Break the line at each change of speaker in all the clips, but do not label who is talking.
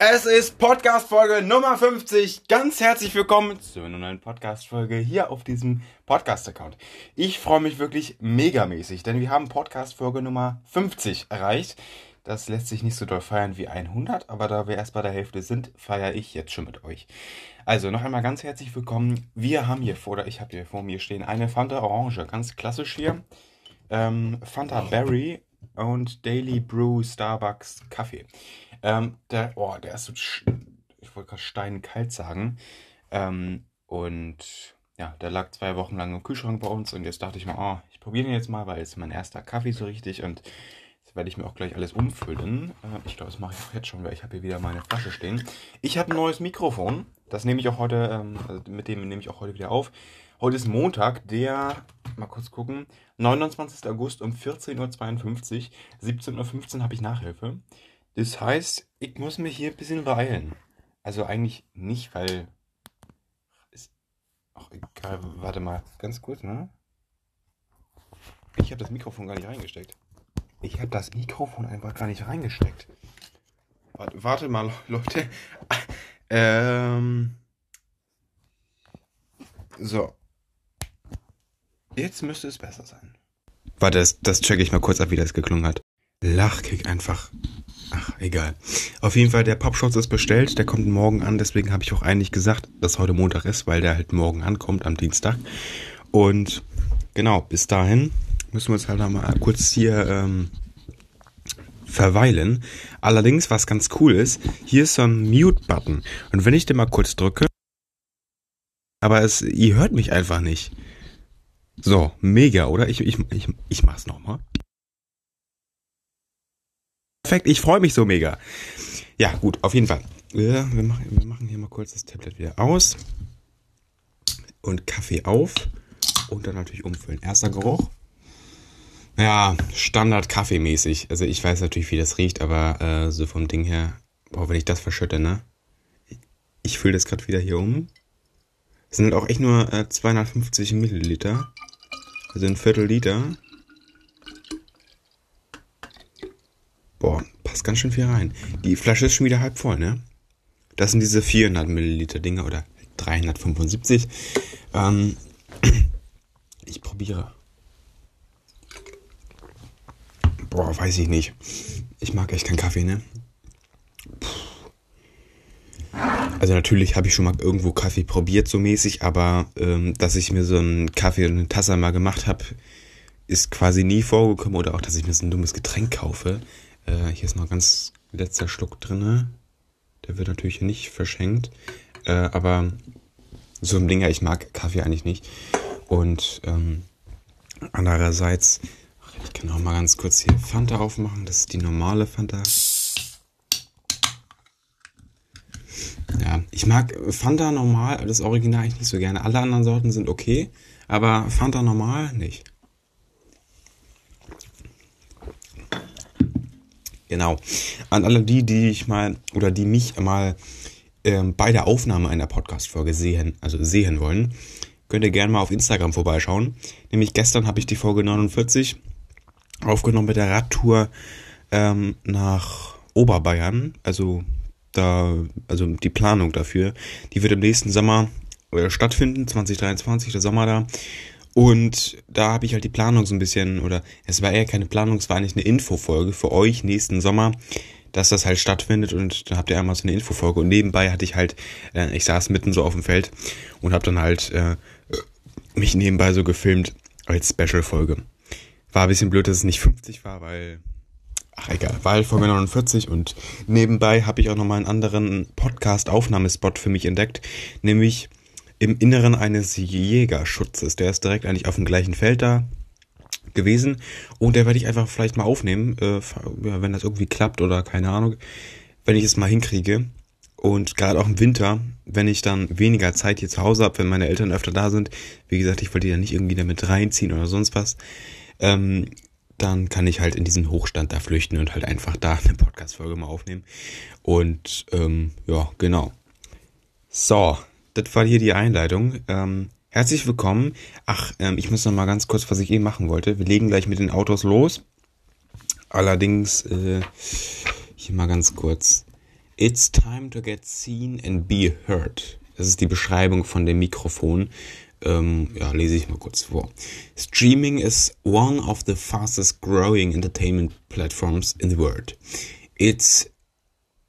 Es ist Podcast-Folge Nummer 50. Ganz herzlich willkommen zu einer neuen Podcast-Folge hier auf diesem Podcast-Account. Ich freue mich wirklich megamäßig, denn wir haben Podcast-Folge Nummer 50 erreicht. Das lässt sich nicht so doll feiern wie 100, aber da wir erst bei der Hälfte sind, feiere ich jetzt schon mit euch. Also noch einmal ganz herzlich willkommen. Wir haben hier vor, oder ich habe hier vor mir stehen, eine Fanta Orange, ganz klassisch hier. Ähm, Fanta Berry und Daily Brew Starbucks Kaffee. Ähm, der, oh, der ist so, ich wollte gerade steinkalt sagen. Ähm, und ja, der lag zwei Wochen lang im Kühlschrank bei uns und jetzt dachte ich mir, oh, ich probiere den jetzt mal, weil es mein erster Kaffee so richtig und jetzt werde ich mir auch gleich alles umfüllen. Äh, ich glaube, das mache ich auch jetzt schon, weil ich habe hier wieder meine Flasche stehen. Ich habe ein neues Mikrofon, das nehme ich auch heute, ähm, also mit dem nehme ich auch heute wieder auf. Heute ist Montag, der, mal kurz gucken, 29. August um 14.52 Uhr. 17.15 Uhr habe ich Nachhilfe. Das heißt, ich muss mich hier ein bisschen beeilen. Also eigentlich nicht, weil. Auch egal. Warte mal, ganz kurz, ne? Ich habe das Mikrofon gar nicht reingesteckt. Ich habe das Mikrofon einfach gar nicht reingesteckt. Warte, warte mal, Leute. ähm. So. Jetzt müsste es besser sein. Warte, das, das check ich mal kurz ab, wie das geklungen hat. Lachkick einfach. Ach, egal. Auf jeden Fall, der Popschutz ist bestellt, der kommt morgen an, deswegen habe ich auch eigentlich gesagt, dass heute Montag ist, weil der halt morgen ankommt, am Dienstag. Und genau, bis dahin müssen wir uns halt mal kurz hier ähm, verweilen. Allerdings, was ganz cool ist, hier ist so ein Mute-Button. Und wenn ich den mal kurz drücke, aber es, ihr hört mich einfach nicht. So, mega, oder? Ich, ich, ich, ich mach's nochmal perfekt. Ich freue mich so mega. Ja, gut, auf jeden Fall. Ja, wir, machen, wir machen hier mal kurz das Tablet wieder aus. Und Kaffee auf. Und dann natürlich umfüllen. Erster Geruch. Ja, Standard Kaffeemäßig. Also ich weiß natürlich, wie das riecht, aber äh, so vom Ding her, boah, wenn ich das verschütte, ne? Ich fülle das gerade wieder hier um. Es sind halt auch echt nur äh, 250 Milliliter. Also ein Viertel Liter. Boah, passt ganz schön viel rein. Die Flasche ist schon wieder halb voll, ne? Das sind diese 400 Milliliter Dinger oder 375. Ähm, ich probiere. Boah, weiß ich nicht. Ich mag echt keinen Kaffee, ne? Also natürlich habe ich schon mal irgendwo Kaffee probiert, so mäßig, aber ähm, dass ich mir so einen Kaffee und eine Tasse mal gemacht habe, ist quasi nie vorgekommen. Oder auch, dass ich mir so ein dummes Getränk kaufe. Äh, hier ist noch ganz letzter Schluck drinne. Der wird natürlich nicht verschenkt. Äh, aber so ein Dinger, ich mag Kaffee eigentlich nicht. Und ähm, andererseits, ich kann auch mal ganz kurz hier Fanta aufmachen. Das ist die normale Fanta. Ja, ich mag Fanta normal, das Original eigentlich nicht so gerne. Alle anderen Sorten sind okay, aber Fanta normal nicht. Genau. An alle die, die ich mal oder die mich mal ähm, bei der Aufnahme einer Podcast-Folge sehen, also sehen wollen, könnt ihr gerne mal auf Instagram vorbeischauen. Nämlich gestern habe ich die Folge 49 aufgenommen mit der Radtour ähm, nach Oberbayern. Also da, also die Planung dafür. Die wird im nächsten Sommer äh, stattfinden, 2023, der Sommer da. Und da habe ich halt die Planung so ein bisschen, oder es war eher keine Planung, es war eigentlich eine Infofolge für euch nächsten Sommer, dass das halt stattfindet und dann habt ihr einmal so eine Infofolge. Und nebenbei hatte ich halt, äh, ich saß mitten so auf dem Feld und habe dann halt äh, mich nebenbei so gefilmt als Special-Folge. War ein bisschen blöd, dass es nicht 50 war, weil Ach egal, war halt Folge 49 und nebenbei habe ich auch nochmal einen anderen Podcast-Aufnahmespot für mich entdeckt, nämlich im Inneren eines Jägerschutzes. Der ist direkt eigentlich auf dem gleichen Feld da gewesen. Und der werde ich einfach vielleicht mal aufnehmen, äh, wenn das irgendwie klappt oder keine Ahnung, wenn ich es mal hinkriege. Und gerade auch im Winter, wenn ich dann weniger Zeit hier zu Hause habe, wenn meine Eltern öfter da sind, wie gesagt, ich wollte die dann nicht irgendwie damit reinziehen oder sonst was, ähm, dann kann ich halt in diesen Hochstand da flüchten und halt einfach da eine Podcast-Folge mal aufnehmen. Und ähm, ja, genau. So, das war hier die Einleitung. Ähm, herzlich willkommen. Ach, ähm, ich muss noch mal ganz kurz, was ich eben machen wollte. Wir legen gleich mit den Autos los. Allerdings, äh, hier mal ganz kurz. It's time to get seen and be heard. Das ist die Beschreibung von dem Mikrofon. Ähm, ja, lese ich mal kurz vor. Streaming is one of the fastest growing entertainment platforms in the world. It's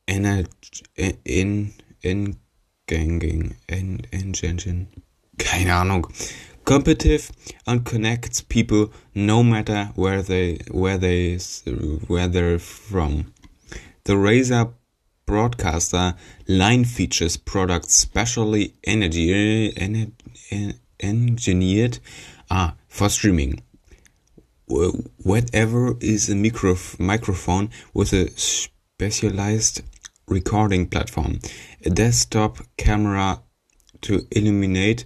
in in in ganging in engine keine Ahnung. Competitive and connects people no matter where they where they where they're from. The Razer broadcaster line features products specially energy, engineered ah, for streaming. Whatever is a micro, microphone with a specialized recording platform, a desktop camera to illuminate.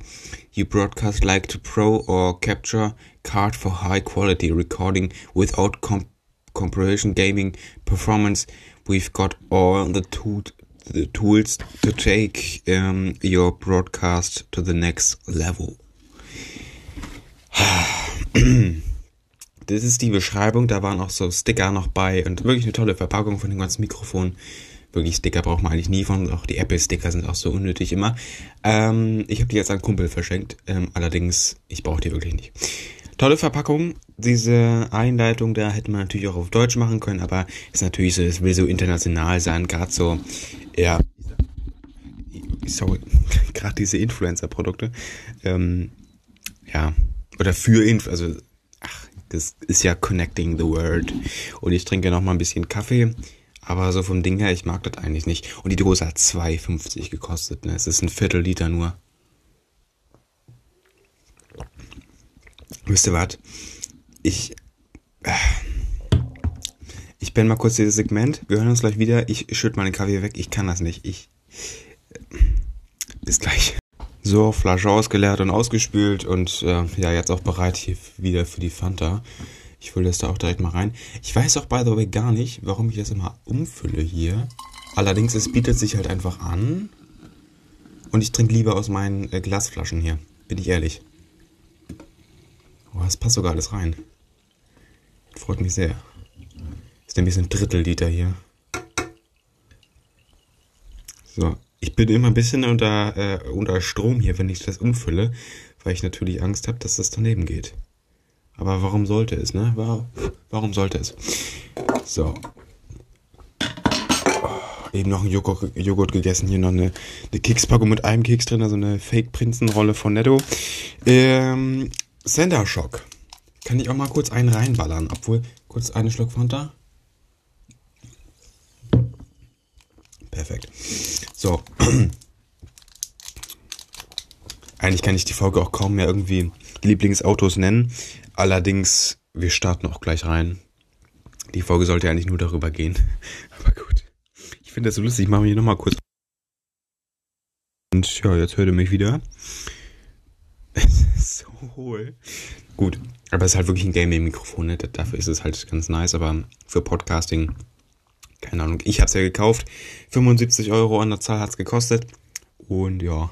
You broadcast like to pro or capture card for high quality recording without comp compression gaming performance. We've got all the, tool, the tools to take um, your broadcast to the next level. Das ist die Beschreibung, da waren auch so Sticker noch bei und wirklich eine tolle Verpackung von dem ganzen Mikrofon. Wirklich Sticker braucht man eigentlich nie von, auch die Apple-Sticker sind auch so unnötig immer. Ähm, ich habe die jetzt an Kumpel verschenkt, ähm, allerdings, ich brauche die wirklich nicht. Tolle Verpackung, diese Einleitung da hätte man natürlich auch auf Deutsch machen können, aber ist natürlich so, es will so international sein, gerade so, ja, sorry, gerade diese Influencer-Produkte, ähm, ja, oder für Info, also ach, das ist ja connecting the world. Und ich trinke noch mal ein bisschen Kaffee, aber so vom Ding her, ich mag das eigentlich nicht. Und die Dose hat 2,50 gekostet, ne? Es ist ein Viertel Liter nur. Wisst ihr was? Ich äh, ich bin mal kurz dieses Segment. Wir hören uns gleich wieder. Ich schütte meinen Kaffee weg. Ich kann das nicht. Ich äh, bis gleich. So, Flasche ausgeleert und ausgespült und äh, ja, jetzt auch bereit hier wieder für die Fanta. Ich will das da auch direkt mal rein. Ich weiß auch, by the way, gar nicht, warum ich das immer umfülle hier. Allerdings, es bietet sich halt einfach an. Und ich trinke lieber aus meinen äh, Glasflaschen hier. Bin ich ehrlich. Oh, das passt sogar alles rein. Freut mich sehr. Ist nämlich ein Drittel Liter hier. So, ich bin immer ein bisschen unter, äh, unter Strom hier, wenn ich das umfülle, weil ich natürlich Angst habe, dass das daneben geht. Aber warum sollte es, ne? Warum sollte es? So. Oh, eben noch ein Joghurt, Joghurt, gegessen. Hier noch eine, eine Kekspackung mit einem Keks drin, also eine Fake-Prinzenrolle von Netto. Ähm, Sender Shock. Kann ich auch mal kurz einen reinballern, obwohl kurz einen Schluck Fanta. Perfekt. So. Eigentlich kann ich die Folge auch kaum mehr irgendwie Lieblingsautos nennen. Allerdings, wir starten auch gleich rein. Die Folge sollte eigentlich nur darüber gehen. Aber gut. Ich finde das so lustig. Ich mache mich nochmal kurz. Und ja, jetzt hört ihr mich wieder. Es ist so hohl. Gut. Aber es ist halt wirklich ein Gaming-Mikrofon. Ne? Dafür ist es halt ganz nice. Aber für Podcasting keine Ahnung, ich habe es ja gekauft. 75 Euro an der Zahl hat es gekostet. Und ja.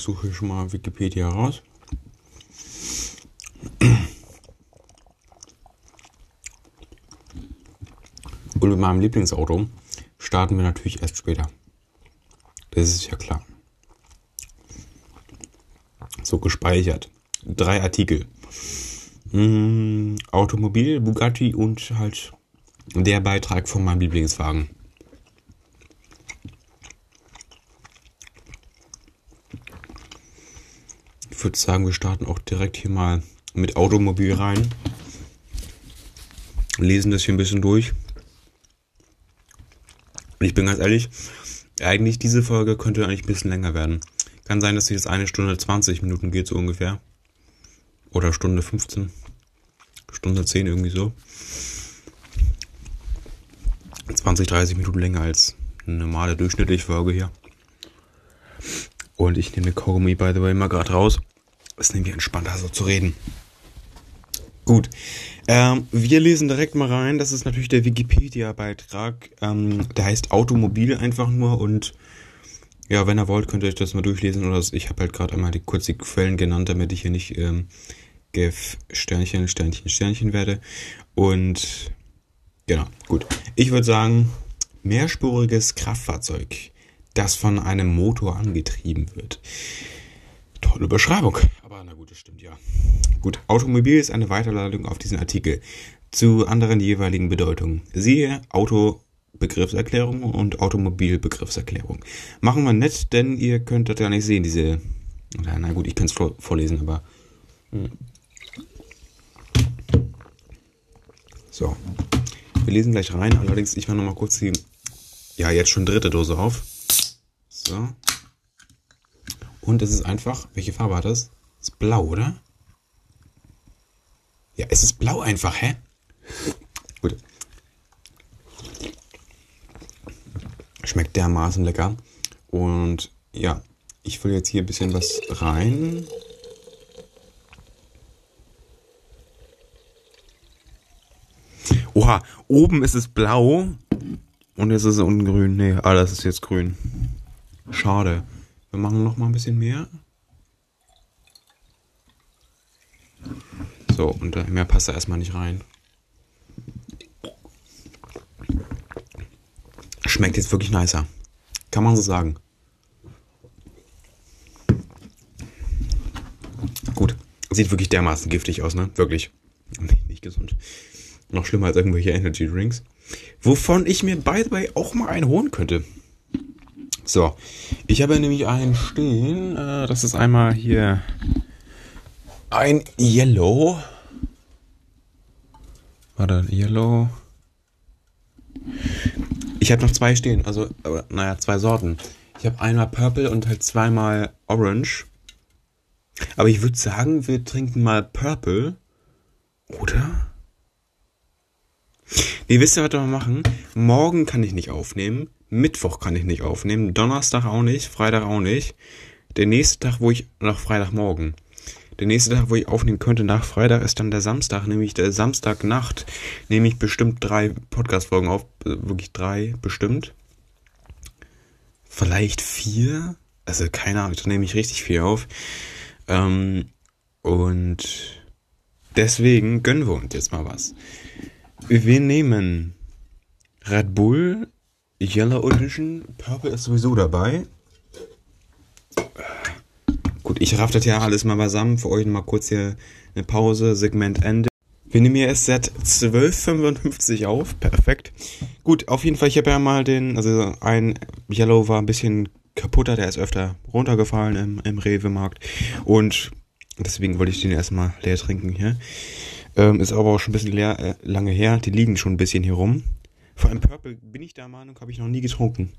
So, ich suche schon mal Wikipedia raus. Und mit meinem Lieblingsauto starten wir natürlich erst später. Das ist ja klar. So gespeichert. Drei Artikel. Hm, Automobil, Bugatti und halt der Beitrag von meinem Lieblingswagen. Ich würde sagen, wir starten auch direkt hier mal mit Automobil rein. Lesen das hier ein bisschen durch. Und ich bin ganz ehrlich, eigentlich diese Folge könnte eigentlich ein bisschen länger werden. Kann sein, dass sie jetzt eine Stunde 20 Minuten geht, so ungefähr. Oder Stunde 15. Stunde 10 irgendwie so. 20, 30 Minuten länger als eine normale durchschnittliche Folge hier. Und ich nehme Kaugummi, by the way, mal gerade raus. Ist nämlich entspannter, so zu reden. Gut. Ähm, wir lesen direkt mal rein. Das ist natürlich der Wikipedia-Beitrag. Ähm, der heißt Automobil einfach nur und ja, wenn ihr wollt, könnt ihr euch das mal durchlesen. Oder ich habe halt gerade einmal die, kurz Quellen genannt, damit ich hier nicht ähm, Sternchen, Sternchen, Sternchen werde. Und genau, gut. Ich würde sagen, mehrspuriges Kraftfahrzeug, das von einem Motor angetrieben wird. Tolle Beschreibung. Aber na gut, das stimmt ja. Gut, Automobil ist eine Weiterleitung auf diesen Artikel zu anderen jeweiligen Bedeutungen. Siehe Auto Begriffserklärung und Automobil Begriffserklärung. Machen wir nett, denn ihr könnt das ja nicht sehen, diese. Na gut, ich kann es vorlesen, aber. Hm. So. Wir lesen gleich rein, allerdings ich mache nochmal kurz die. Ja, jetzt schon dritte Dose auf. So. Und es ist einfach. Welche Farbe hat das? Ist blau, oder? Ja, es ist blau einfach, hä? Gut. Schmeckt dermaßen lecker. Und ja, ich will jetzt hier ein bisschen was rein. Oha, oben ist es blau und jetzt ist es unten grün. Nee, ah, das ist jetzt grün. Schade. Wir machen noch mal ein bisschen mehr. So, und mehr passt da erstmal nicht rein. Schmeckt jetzt wirklich nicer. Kann man so sagen. Gut. Sieht wirklich dermaßen giftig aus, ne? Wirklich. Nicht, nicht gesund. Noch schlimmer als irgendwelche Energy Drinks. Wovon ich mir by the way auch mal einen holen könnte. So, ich habe nämlich einen stehen. Äh, das ist einmal hier ein Yellow. Warte, Yellow. Ich habe noch zwei stehen, also, naja, zwei Sorten. Ich habe einmal Purple und halt zweimal Orange. Aber ich würde sagen, wir trinken mal Purple. Oder? Nee, wisst ihr, was wir machen? Morgen kann ich nicht aufnehmen. Mittwoch kann ich nicht aufnehmen. Donnerstag auch nicht. Freitag auch nicht. Der nächste Tag, wo ich, noch Freitagmorgen. Der nächste Tag, wo ich aufnehmen könnte nach Freitag, ist dann der Samstag, nämlich der Samstagnacht. Nehme ich bestimmt drei Podcast-Folgen auf. Äh, wirklich drei, bestimmt. Vielleicht vier. Also keine Ahnung, da nehme ich richtig viel auf. Ähm, und deswegen gönnen wir uns jetzt mal was. Wir nehmen Red Bull, Yellow Edition, Purple ist sowieso dabei. Gut, ich raff das ja alles mal beisammen. Für euch mal kurz hier eine Pause, Segment Ende. Wir nehmen hier erst seit 12.55 auf. Perfekt. Gut, auf jeden Fall, ich habe ja mal den, also ein Yellow war ein bisschen kaputter, der ist öfter runtergefallen im, im Rewe-Markt. Und deswegen wollte ich den erstmal leer trinken hier. Ähm, ist aber auch schon ein bisschen leer, äh, lange her. Die liegen schon ein bisschen hier rum. Vor allem Purple bin ich der Meinung, habe ich noch nie getrunken.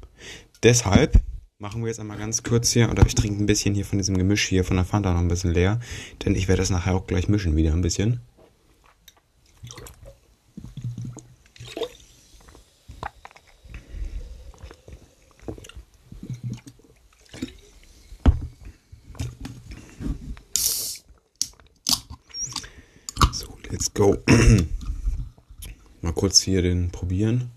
Deshalb machen wir jetzt einmal ganz kurz hier, oder ich trinke ein bisschen hier von diesem Gemisch hier von der Fanta noch ein bisschen leer, denn ich werde das nachher auch gleich mischen wieder ein bisschen. Let's go. Mal kurz hier den probieren.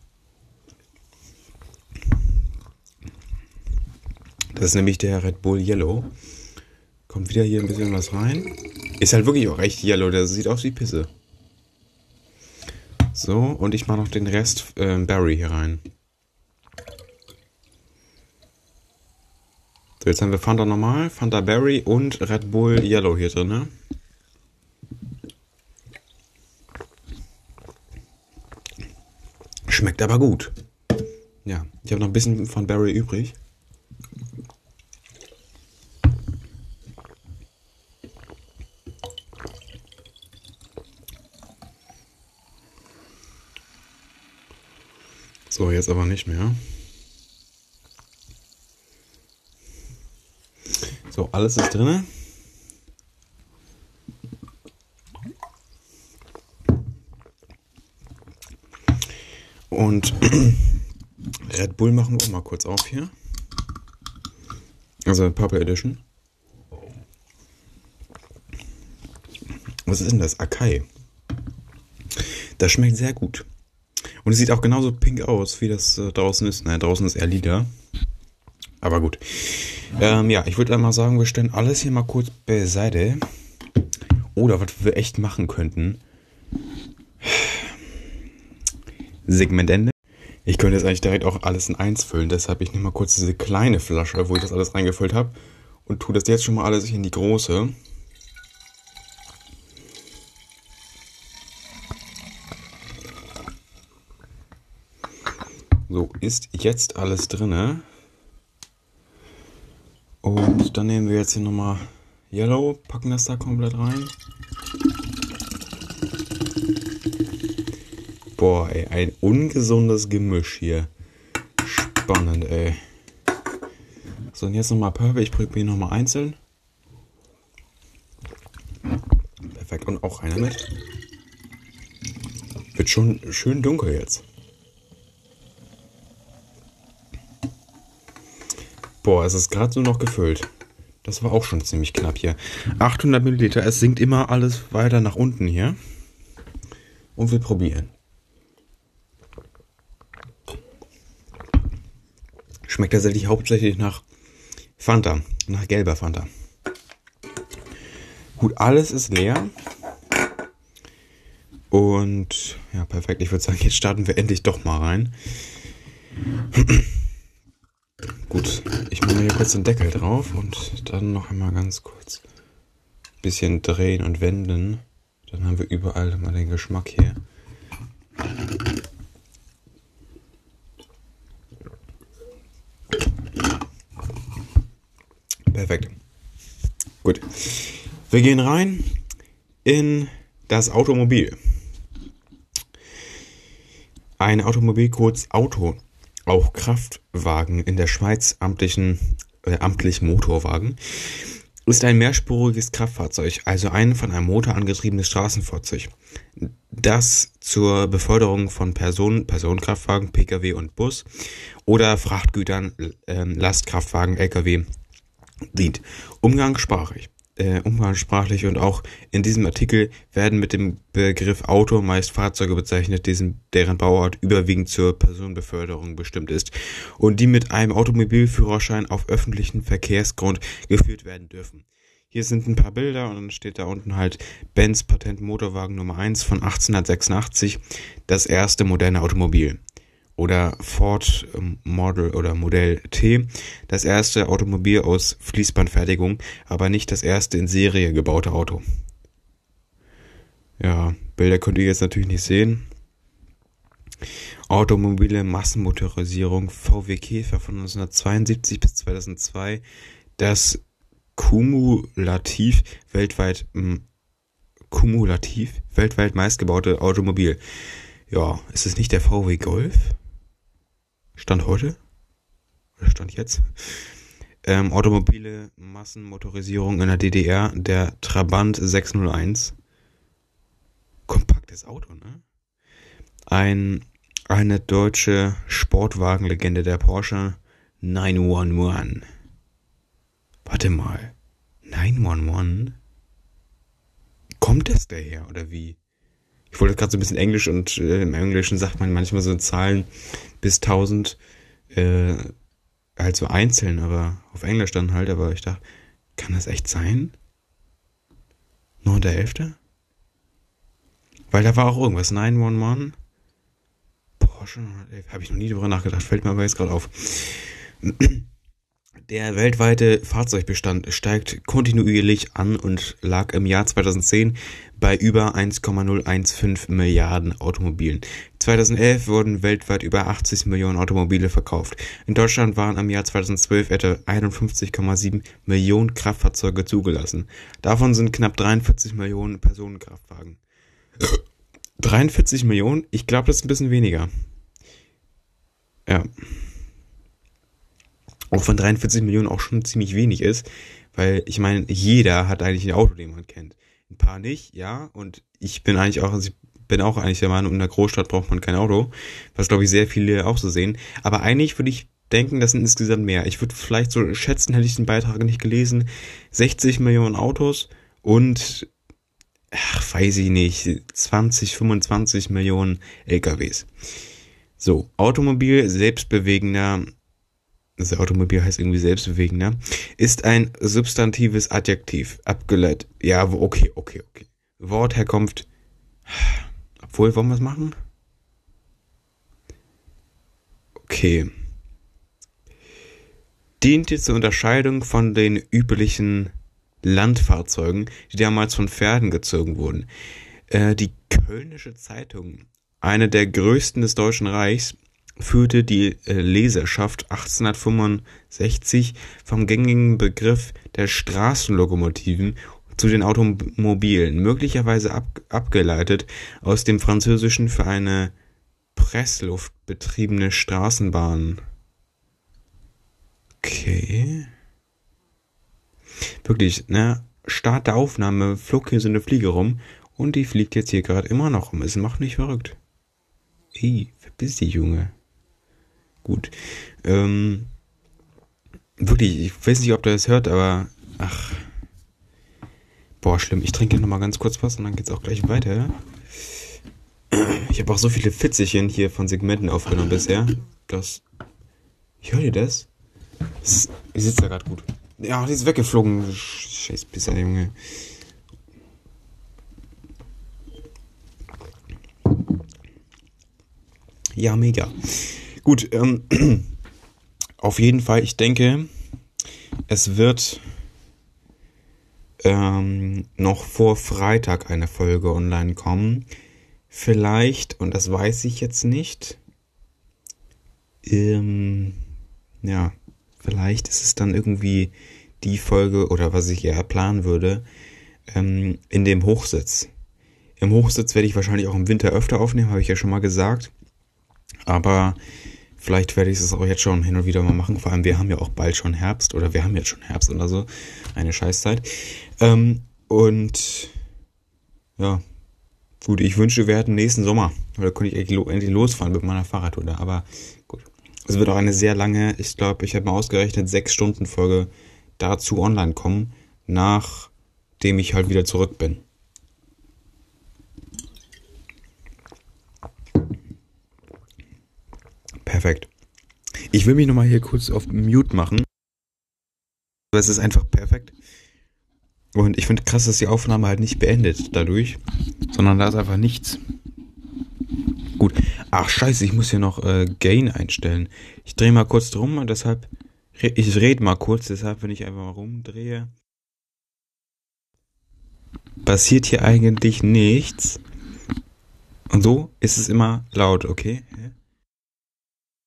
Das ist nämlich der Red Bull Yellow. Kommt wieder hier ein bisschen was rein. Ist halt wirklich auch echt Yellow. Der sieht aus wie Pisse. So, und ich mache noch den Rest äh, Berry hier rein. So, jetzt haben wir Fanta normal, Fanta Berry und Red Bull Yellow hier drin. Ne? Schmeckt aber gut. Ja, ich habe noch ein bisschen von Berry übrig. So, jetzt aber nicht mehr. So, alles ist drin. Und Red Bull machen wir auch mal kurz auf hier. Also Purple Edition. Was ist denn das? Akai. Das schmeckt sehr gut. Und es sieht auch genauso pink aus, wie das äh, draußen ist. Nein, draußen ist eher lila. Aber gut. Ähm, ja, ich würde mal sagen, wir stellen alles hier mal kurz beiseite. Oder was wir echt machen könnten. Segmentende. Ich könnte jetzt eigentlich direkt auch alles in eins füllen. Deshalb ich nehme mal kurz diese kleine Flasche, wo ich das alles reingefüllt habe. Und tue das jetzt schon mal alles in die große. So, ist jetzt alles drinne. Und dann nehmen wir jetzt hier nochmal Yellow, packen das da komplett rein. Boah, ey, ein ungesundes Gemisch hier. Spannend, ey. So, und jetzt nochmal Purple. Ich probiere nochmal einzeln. Perfekt. Und auch einer mit. Wird schon schön dunkel jetzt. Boah, es ist gerade so noch gefüllt. Das war auch schon ziemlich knapp hier. 800 Milliliter. Es sinkt immer alles weiter nach unten hier. Und wir probieren. Schmeckt tatsächlich hauptsächlich nach Fanta. Nach gelber Fanta. Gut, alles ist leer. Und ja, perfekt. Ich würde sagen, jetzt starten wir endlich doch mal rein. Gut, ich mache hier kurz den Deckel drauf und dann noch einmal ganz kurz ein bisschen drehen und wenden. Dann haben wir überall mal den Geschmack hier. Perfekt. Gut. Wir gehen rein in das Automobil. Ein Automobil, kurz Auto auch Kraftwagen in der Schweiz amtlichen, äh, amtlich Motorwagen, ist ein mehrspuriges Kraftfahrzeug, also ein von einem Motor angetriebenes Straßenfahrzeug, das zur Beförderung von Personen, Personenkraftwagen, Pkw und Bus oder Frachtgütern, äh, Lastkraftwagen, Lkw dient. Umgangssprachlich äh, umgangssprachlich und auch in diesem Artikel werden mit dem Begriff Auto meist Fahrzeuge bezeichnet, dessen, deren Bauart überwiegend zur Personenbeförderung bestimmt ist und die mit einem Automobilführerschein auf öffentlichen Verkehrsgrund geführt werden dürfen. Hier sind ein paar Bilder und dann steht da unten halt Benz Patent Motorwagen Nummer 1 von 1886, das erste moderne Automobil oder Ford ähm, Model oder Modell T, das erste Automobil aus Fließbandfertigung, aber nicht das erste in Serie gebaute Auto. Ja, Bilder könnt ihr jetzt natürlich nicht sehen. Automobile Massenmotorisierung VW Käfer von 1972 bis 2002, das kumulativ weltweit kumulativ weltweit meistgebaute Automobil. Ja, ist es nicht der VW Golf? Stand heute? Oder Stand jetzt? Ähm, automobile Massenmotorisierung in der DDR, der Trabant 601. Kompaktes Auto, ne? Ein, eine deutsche Sportwagenlegende der Porsche 911. Warte mal. 911? Kommt das daher oder wie? Ich wollte gerade so ein bisschen Englisch und äh, im Englischen sagt man manchmal so Zahlen bis 1000 äh, halt so einzeln, aber auf Englisch dann halt, aber ich dachte, kann das echt sein? 9.11.? Weil da war auch irgendwas, 911. Porsche, habe ich noch nie drüber nachgedacht, fällt mir aber jetzt gerade auf. Der weltweite Fahrzeugbestand steigt kontinuierlich an und lag im Jahr 2010 bei über 1,015 Milliarden Automobilen. 2011 wurden weltweit über 80 Millionen Automobile verkauft. In Deutschland waren im Jahr 2012 etwa 51,7 Millionen Kraftfahrzeuge zugelassen. Davon sind knapp 43 Millionen Personenkraftwagen. 43 Millionen? Ich glaube, das ist ein bisschen weniger. Ja auch von 43 Millionen auch schon ziemlich wenig ist, weil ich meine, jeder hat eigentlich ein Auto, den man kennt. Ein paar nicht, ja, und ich bin eigentlich auch, also ich bin auch eigentlich der Meinung, in einer Großstadt braucht man kein Auto, was glaube ich sehr viele auch so sehen, aber eigentlich würde ich denken, das sind insgesamt mehr. Ich würde vielleicht so schätzen, hätte ich den Beitrag nicht gelesen, 60 Millionen Autos und ach, weiß ich nicht, 20, 25 Millionen LKWs. So, Automobil, selbstbewegender, das Automobil heißt irgendwie selbstbewegender, ist ein substantives Adjektiv, abgeleitet. Ja, okay, okay, okay. Wortherkunft. Obwohl, wollen wir es machen? Okay. Diente zur Unterscheidung von den üblichen Landfahrzeugen, die damals von Pferden gezogen wurden. Äh, die Kölnische Zeitung, eine der größten des Deutschen Reichs, führte die äh, Leserschaft 1865 vom gängigen Begriff der Straßenlokomotiven zu den Automobilen, möglicherweise ab, abgeleitet aus dem Französischen für eine pressluftbetriebene Straßenbahn. Okay. Wirklich, ne? Start der Aufnahme flog hier so eine Fliege rum und die fliegt jetzt hier gerade immer noch rum. Es macht mich verrückt. Ey, verpiss dich, Junge. Gut. Ähm, wirklich, ich weiß nicht, ob der das hört, aber ach. Boah, schlimm. Ich trinke noch mal ganz kurz was und dann geht's auch gleich weiter. Ich habe auch so viele Fitzelchen hier von Segmenten aufgenommen bisher. Das. Ich höre dir das? das ich sitze da gerade gut. Ja, die ist weggeflogen. Scheiß Pisser, Junge. Ja, mega. Gut, ähm, auf jeden Fall, ich denke, es wird ähm, noch vor Freitag eine Folge online kommen. Vielleicht, und das weiß ich jetzt nicht, ähm, ja, vielleicht ist es dann irgendwie die Folge oder was ich eher planen würde, ähm, in dem Hochsitz. Im Hochsitz werde ich wahrscheinlich auch im Winter öfter aufnehmen, habe ich ja schon mal gesagt. Aber vielleicht werde ich es auch jetzt schon hin und wieder mal machen. Vor allem, wir haben ja auch bald schon Herbst oder wir haben jetzt schon Herbst oder so. Eine Scheißzeit. Ähm, und ja, gut, ich wünsche, wir hätten nächsten Sommer. Oder könnte ich endlich losfahren mit meiner Fahrradtour. Aber gut. Es wird auch eine sehr lange, ich glaube, ich habe mal ausgerechnet, sechs Stunden Folge dazu online kommen, nachdem ich halt wieder zurück bin. Perfekt. Ich will mich nochmal hier kurz auf Mute machen. Es ist einfach perfekt. Und ich finde krass, dass die Aufnahme halt nicht beendet dadurch, sondern da ist einfach nichts. Gut. Ach scheiße, ich muss hier noch äh, Gain einstellen. Ich drehe mal kurz drum und deshalb ich rede mal kurz, deshalb, wenn ich einfach mal rumdrehe, passiert hier eigentlich nichts. Und so ist es immer laut, okay?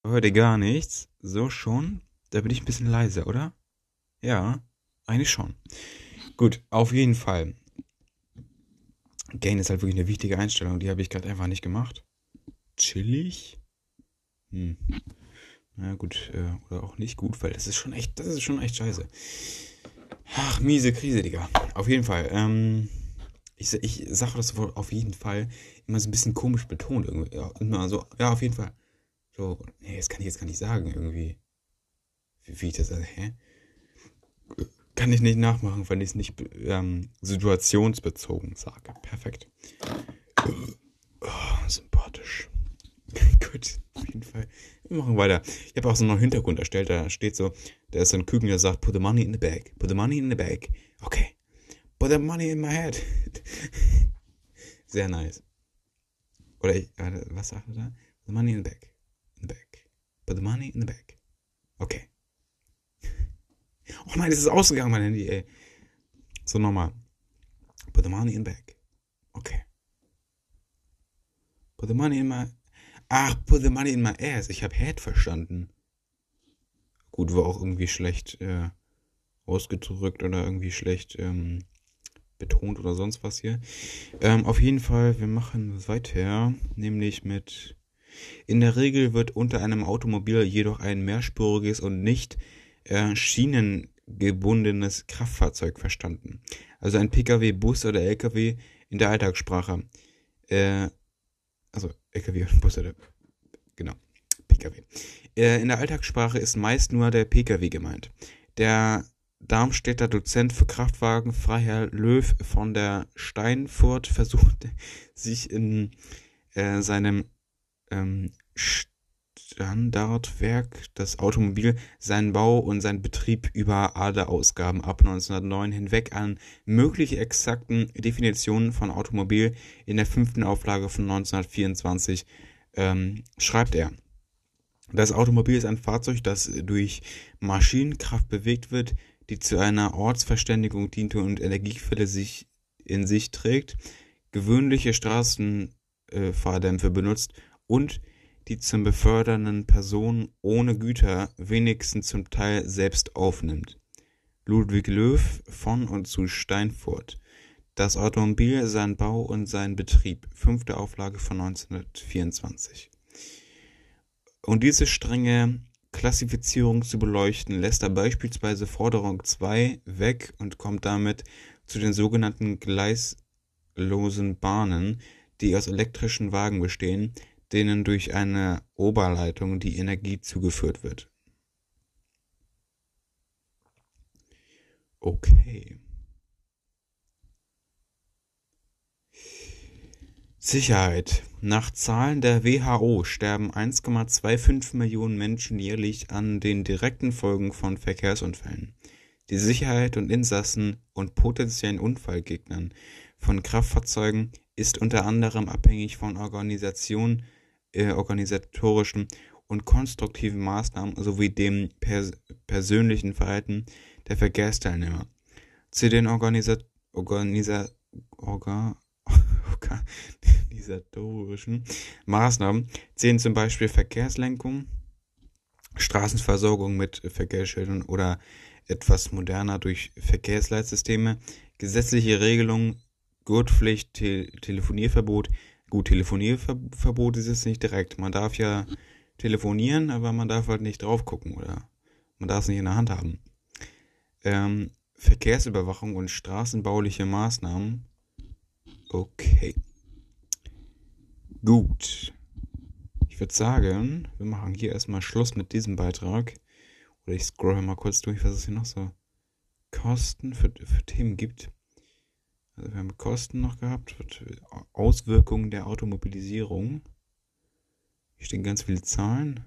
Heute gar nichts. So schon. Da bin ich ein bisschen leiser, oder? Ja, eigentlich schon. Gut, auf jeden Fall. Gain ist halt wirklich eine wichtige Einstellung. Die habe ich gerade einfach nicht gemacht. Chillig. Hm. Na gut, äh, oder auch nicht gut, weil das ist schon echt, das ist schon echt scheiße. Ach, miese Krise, Digga. Auf jeden Fall. Ähm, ich, ich sage das Wort auf jeden Fall immer so ein bisschen komisch betont. Irgendwie. Ja, immer so, ja, auf jeden Fall. So, nee, das kann ich jetzt gar nicht sagen, irgendwie. Wie, wie ich das, also, hä? Kann ich nicht nachmachen, wenn ich es nicht ähm, situationsbezogen sage. Perfekt. Oh, sympathisch. Gut, auf jeden Fall. Wir machen weiter. Ich habe auch so einen Hintergrund erstellt, da steht so, da ist so ein Küken, der sagt, put the money in the bag, put the money in the bag. Okay. Put the money in my head. Sehr nice. Oder ich, was sagt er da? Put the money in the bag. Put the money in the bag. Okay. Oh nein, es ist ausgegangen, mein Handy, ey. So nochmal. Put the money in the bag. Okay. Put the money in my Ach, put the money in my ass. Ich habe Head verstanden. Gut, war auch irgendwie schlecht äh, ausgedrückt oder irgendwie schlecht ähm, betont oder sonst was hier. Ähm, auf jeden Fall, wir machen weiter, nämlich mit. In der Regel wird unter einem Automobil jedoch ein mehrspuriges und nicht äh, schienengebundenes Kraftfahrzeug verstanden. Also ein Pkw, Bus oder Lkw in der Alltagssprache. Äh, also LKW und Bus oder genau, PKW. Äh, in der Alltagssprache ist meist nur der PKW gemeint. Der Darmstädter Dozent für Kraftwagen Freiherr Löw von der Steinfurt versuchte sich in äh, seinem ähm, Standardwerk das Automobil, seinen Bau und seinen Betrieb über Aderausgaben ab 1909 hinweg an mögliche exakten Definitionen von Automobil in der fünften Auflage von 1924 ähm, schreibt er. Das Automobil ist ein Fahrzeug, das durch Maschinenkraft bewegt wird, die zu einer Ortsverständigung diente und Energiequelle sich in sich trägt, gewöhnliche Straßenfahrdämpfe benutzt und die zum befördernden Person ohne Güter wenigstens zum Teil selbst aufnimmt. Ludwig Löw von und zu Steinfurt. Das Automobil, sein Bau und sein Betrieb. Fünfte Auflage von 1924. Und diese strenge Klassifizierung zu beleuchten, lässt er beispielsweise Forderung 2 weg und kommt damit zu den sogenannten gleislosen Bahnen, die aus elektrischen Wagen bestehen, denen durch eine Oberleitung die Energie zugeführt wird. Okay. Sicherheit. Nach Zahlen der WHO sterben 1,25 Millionen Menschen jährlich an den direkten Folgen von Verkehrsunfällen. Die Sicherheit und Insassen und potenziellen Unfallgegnern von Kraftfahrzeugen ist unter anderem abhängig von Organisation, äh, organisatorischen und konstruktiven Maßnahmen sowie dem pers persönlichen Verhalten der Verkehrsteilnehmer. Zu den Organisa Organisa Orga organisatorischen Maßnahmen zählen zum Beispiel Verkehrslenkung, Straßenversorgung mit Verkehrsschildern oder etwas moderner durch Verkehrsleitsysteme, gesetzliche Regelungen, Gurtpflicht, Te Telefonierverbot, Gut, Telefonierverbot ist es nicht direkt. Man darf ja telefonieren, aber man darf halt nicht drauf gucken oder man darf es nicht in der Hand haben. Ähm, Verkehrsüberwachung und straßenbauliche Maßnahmen. Okay. Gut. Ich würde sagen, wir machen hier erstmal Schluss mit diesem Beitrag. Oder ich scroll mal kurz durch, was es hier noch so Kosten für, für Themen gibt. Also wir haben Kosten noch gehabt, Auswirkungen der Automobilisierung. Hier stehen ganz viele Zahlen.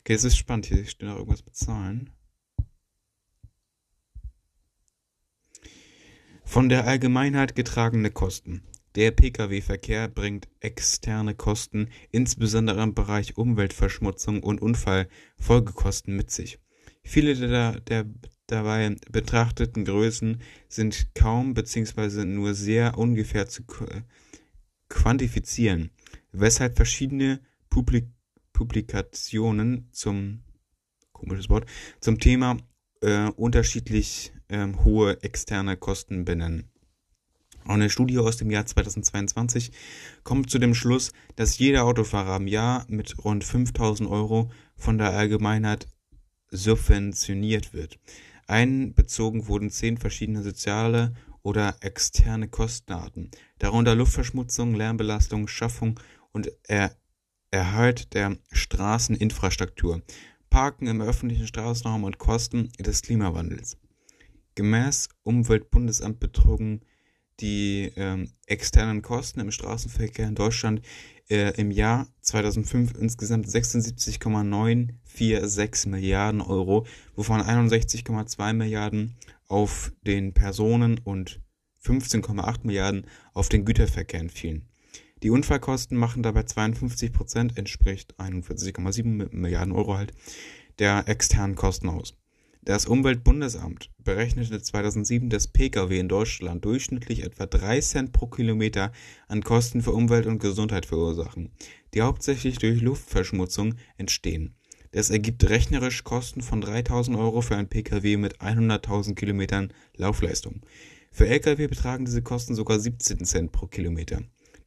Okay, es ist spannend, hier steht noch irgendwas mit Zahlen. Von der Allgemeinheit getragene Kosten. Der Pkw-Verkehr bringt externe Kosten, insbesondere im Bereich Umweltverschmutzung und Unfallfolgekosten mit sich. Viele der, der dabei betrachteten Größen sind kaum bzw. nur sehr ungefähr zu quantifizieren, weshalb verschiedene Publik Publikationen zum komisches Wort zum Thema äh, unterschiedlich äh, hohe externe Kosten benennen. Eine Studie aus dem Jahr 2022 kommt zu dem Schluss, dass jeder Autofahrer im Jahr mit rund 5000 Euro von der Allgemeinheit subventioniert wird. Einbezogen wurden zehn verschiedene soziale oder externe Kostenarten, darunter Luftverschmutzung, Lärmbelastung, Schaffung und er Erhalt der Straßeninfrastruktur, Parken im öffentlichen Straßenraum und Kosten des Klimawandels. Gemäß Umweltbundesamt betrugen die ähm, externen Kosten im Straßenverkehr in Deutschland äh, im Jahr 2005 insgesamt 76,946 Milliarden Euro, wovon 61,2 Milliarden auf den Personen- und 15,8 Milliarden auf den Güterverkehr entfielen. Die Unfallkosten machen dabei 52 Prozent, entspricht 41,7 Milliarden Euro halt, der externen Kosten aus. Das Umweltbundesamt berechnete 2007, dass Pkw in Deutschland durchschnittlich etwa 3 Cent pro Kilometer an Kosten für Umwelt und Gesundheit verursachen, die hauptsächlich durch Luftverschmutzung entstehen. Das ergibt rechnerisch Kosten von 3000 Euro für ein Pkw mit 100.000 Kilometern Laufleistung. Für Lkw betragen diese Kosten sogar 17 Cent pro Kilometer.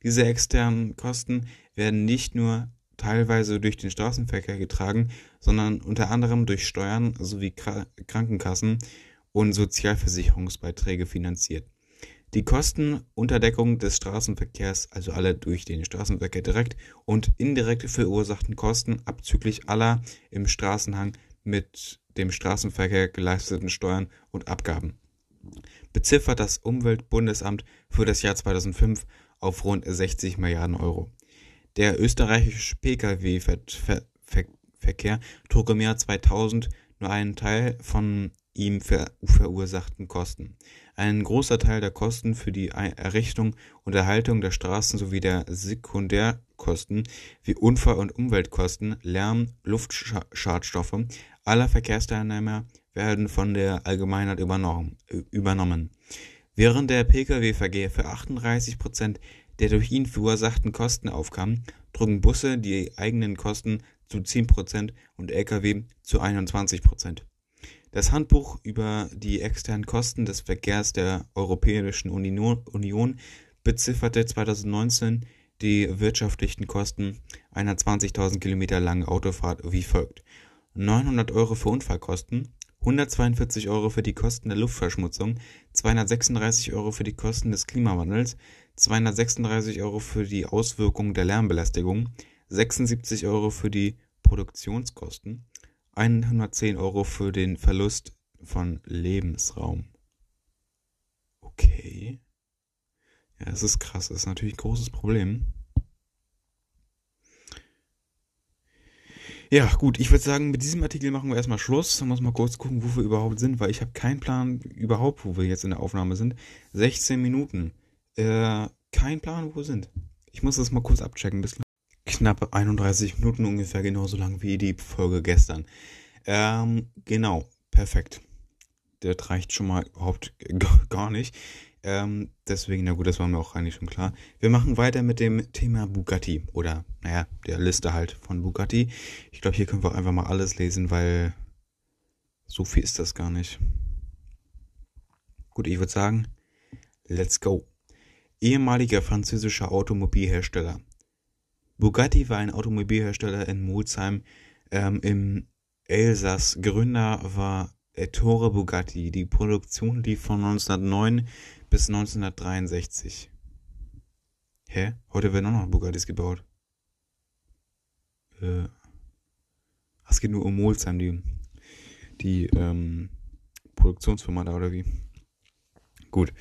Diese externen Kosten werden nicht nur teilweise durch den Straßenverkehr getragen, sondern unter anderem durch Steuern sowie Krankenkassen und Sozialversicherungsbeiträge finanziert. Die Kostenunterdeckung des Straßenverkehrs, also alle durch den Straßenverkehr direkt und indirekt verursachten Kosten abzüglich aller im Straßenhang mit dem Straßenverkehr geleisteten Steuern und Abgaben. Beziffert das Umweltbundesamt für das Jahr 2005 auf rund 60 Milliarden Euro. Der österreichische Pkw-Verkehr trug im Jahr 2000 nur einen Teil von ihm ver verursachten Kosten. Ein großer Teil der Kosten für die Errichtung und Erhaltung der Straßen sowie der Sekundärkosten wie Unfall- und Umweltkosten, Lärm, Luftschadstoffe aller Verkehrsteilnehmer werden von der Allgemeinheit übernommen. Während der Pkw-Verkehr für 38 Prozent der durch ihn verursachten Kosten aufkam, trugen Busse die eigenen Kosten zu 10 Prozent und Lkw zu 21 Prozent. Das Handbuch über die externen Kosten des Verkehrs der Europäischen Union bezifferte 2019 die wirtschaftlichen Kosten einer 20.000 Kilometer langen Autofahrt wie folgt: 900 Euro für Unfallkosten, 142 Euro für die Kosten der Luftverschmutzung, 236 Euro für die Kosten des Klimawandels, 236 Euro für die Auswirkungen der Lärmbelästigung, 76 Euro für die Produktionskosten 110 Euro für den Verlust von Lebensraum. Okay. Ja, das ist krass. Das ist natürlich ein großes Problem. Ja, gut, ich würde sagen, mit diesem Artikel machen wir erstmal Schluss. Dann muss mal kurz gucken, wo wir überhaupt sind, weil ich habe keinen Plan überhaupt, wo wir jetzt in der Aufnahme sind. 16 Minuten. Äh, kein Plan, wo wir sind. Ich muss das mal kurz abchecken. Bis knapp 31 Minuten ungefähr, genauso lang wie die Folge gestern. Ähm, genau, perfekt. Das reicht schon mal überhaupt gar nicht. Ähm, deswegen, na gut, das war mir auch eigentlich schon klar. Wir machen weiter mit dem Thema Bugatti. Oder, naja, der Liste halt von Bugatti. Ich glaube, hier können wir einfach mal alles lesen, weil so viel ist das gar nicht. Gut, ich würde sagen, let's go. Ehemaliger französischer Automobilhersteller Bugatti war ein Automobilhersteller in Molsheim ähm, im Elsass. Gründer war Ettore Bugatti. Die Produktion lief von 1909 bis 1963. Hä? Heute werden auch noch Bugattis gebaut. Äh, es geht nur um Molsheim, die, die ähm, Produktionsfirma da oder wie? Gut.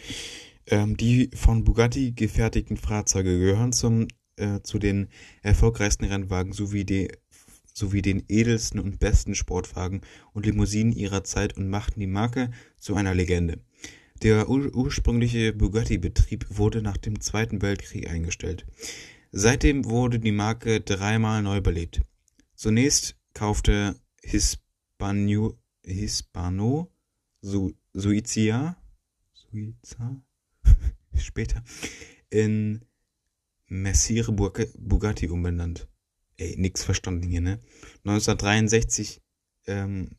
Ähm, die von Bugatti gefertigten Fahrzeuge gehören zum äh, zu den erfolgreichsten Rennwagen sowie, die, sowie den edelsten und besten Sportwagen und Limousinen ihrer Zeit und machten die Marke zu einer Legende. Der ur ursprüngliche Bugatti-Betrieb wurde nach dem Zweiten Weltkrieg eingestellt. Seitdem wurde die Marke dreimal neu belebt. Zunächst kaufte Hispanio, Hispano Su, Suizia, Suiza, später in Messire Bugatti umbenannt. Ey, nix verstanden hier, ne? 1963, ähm,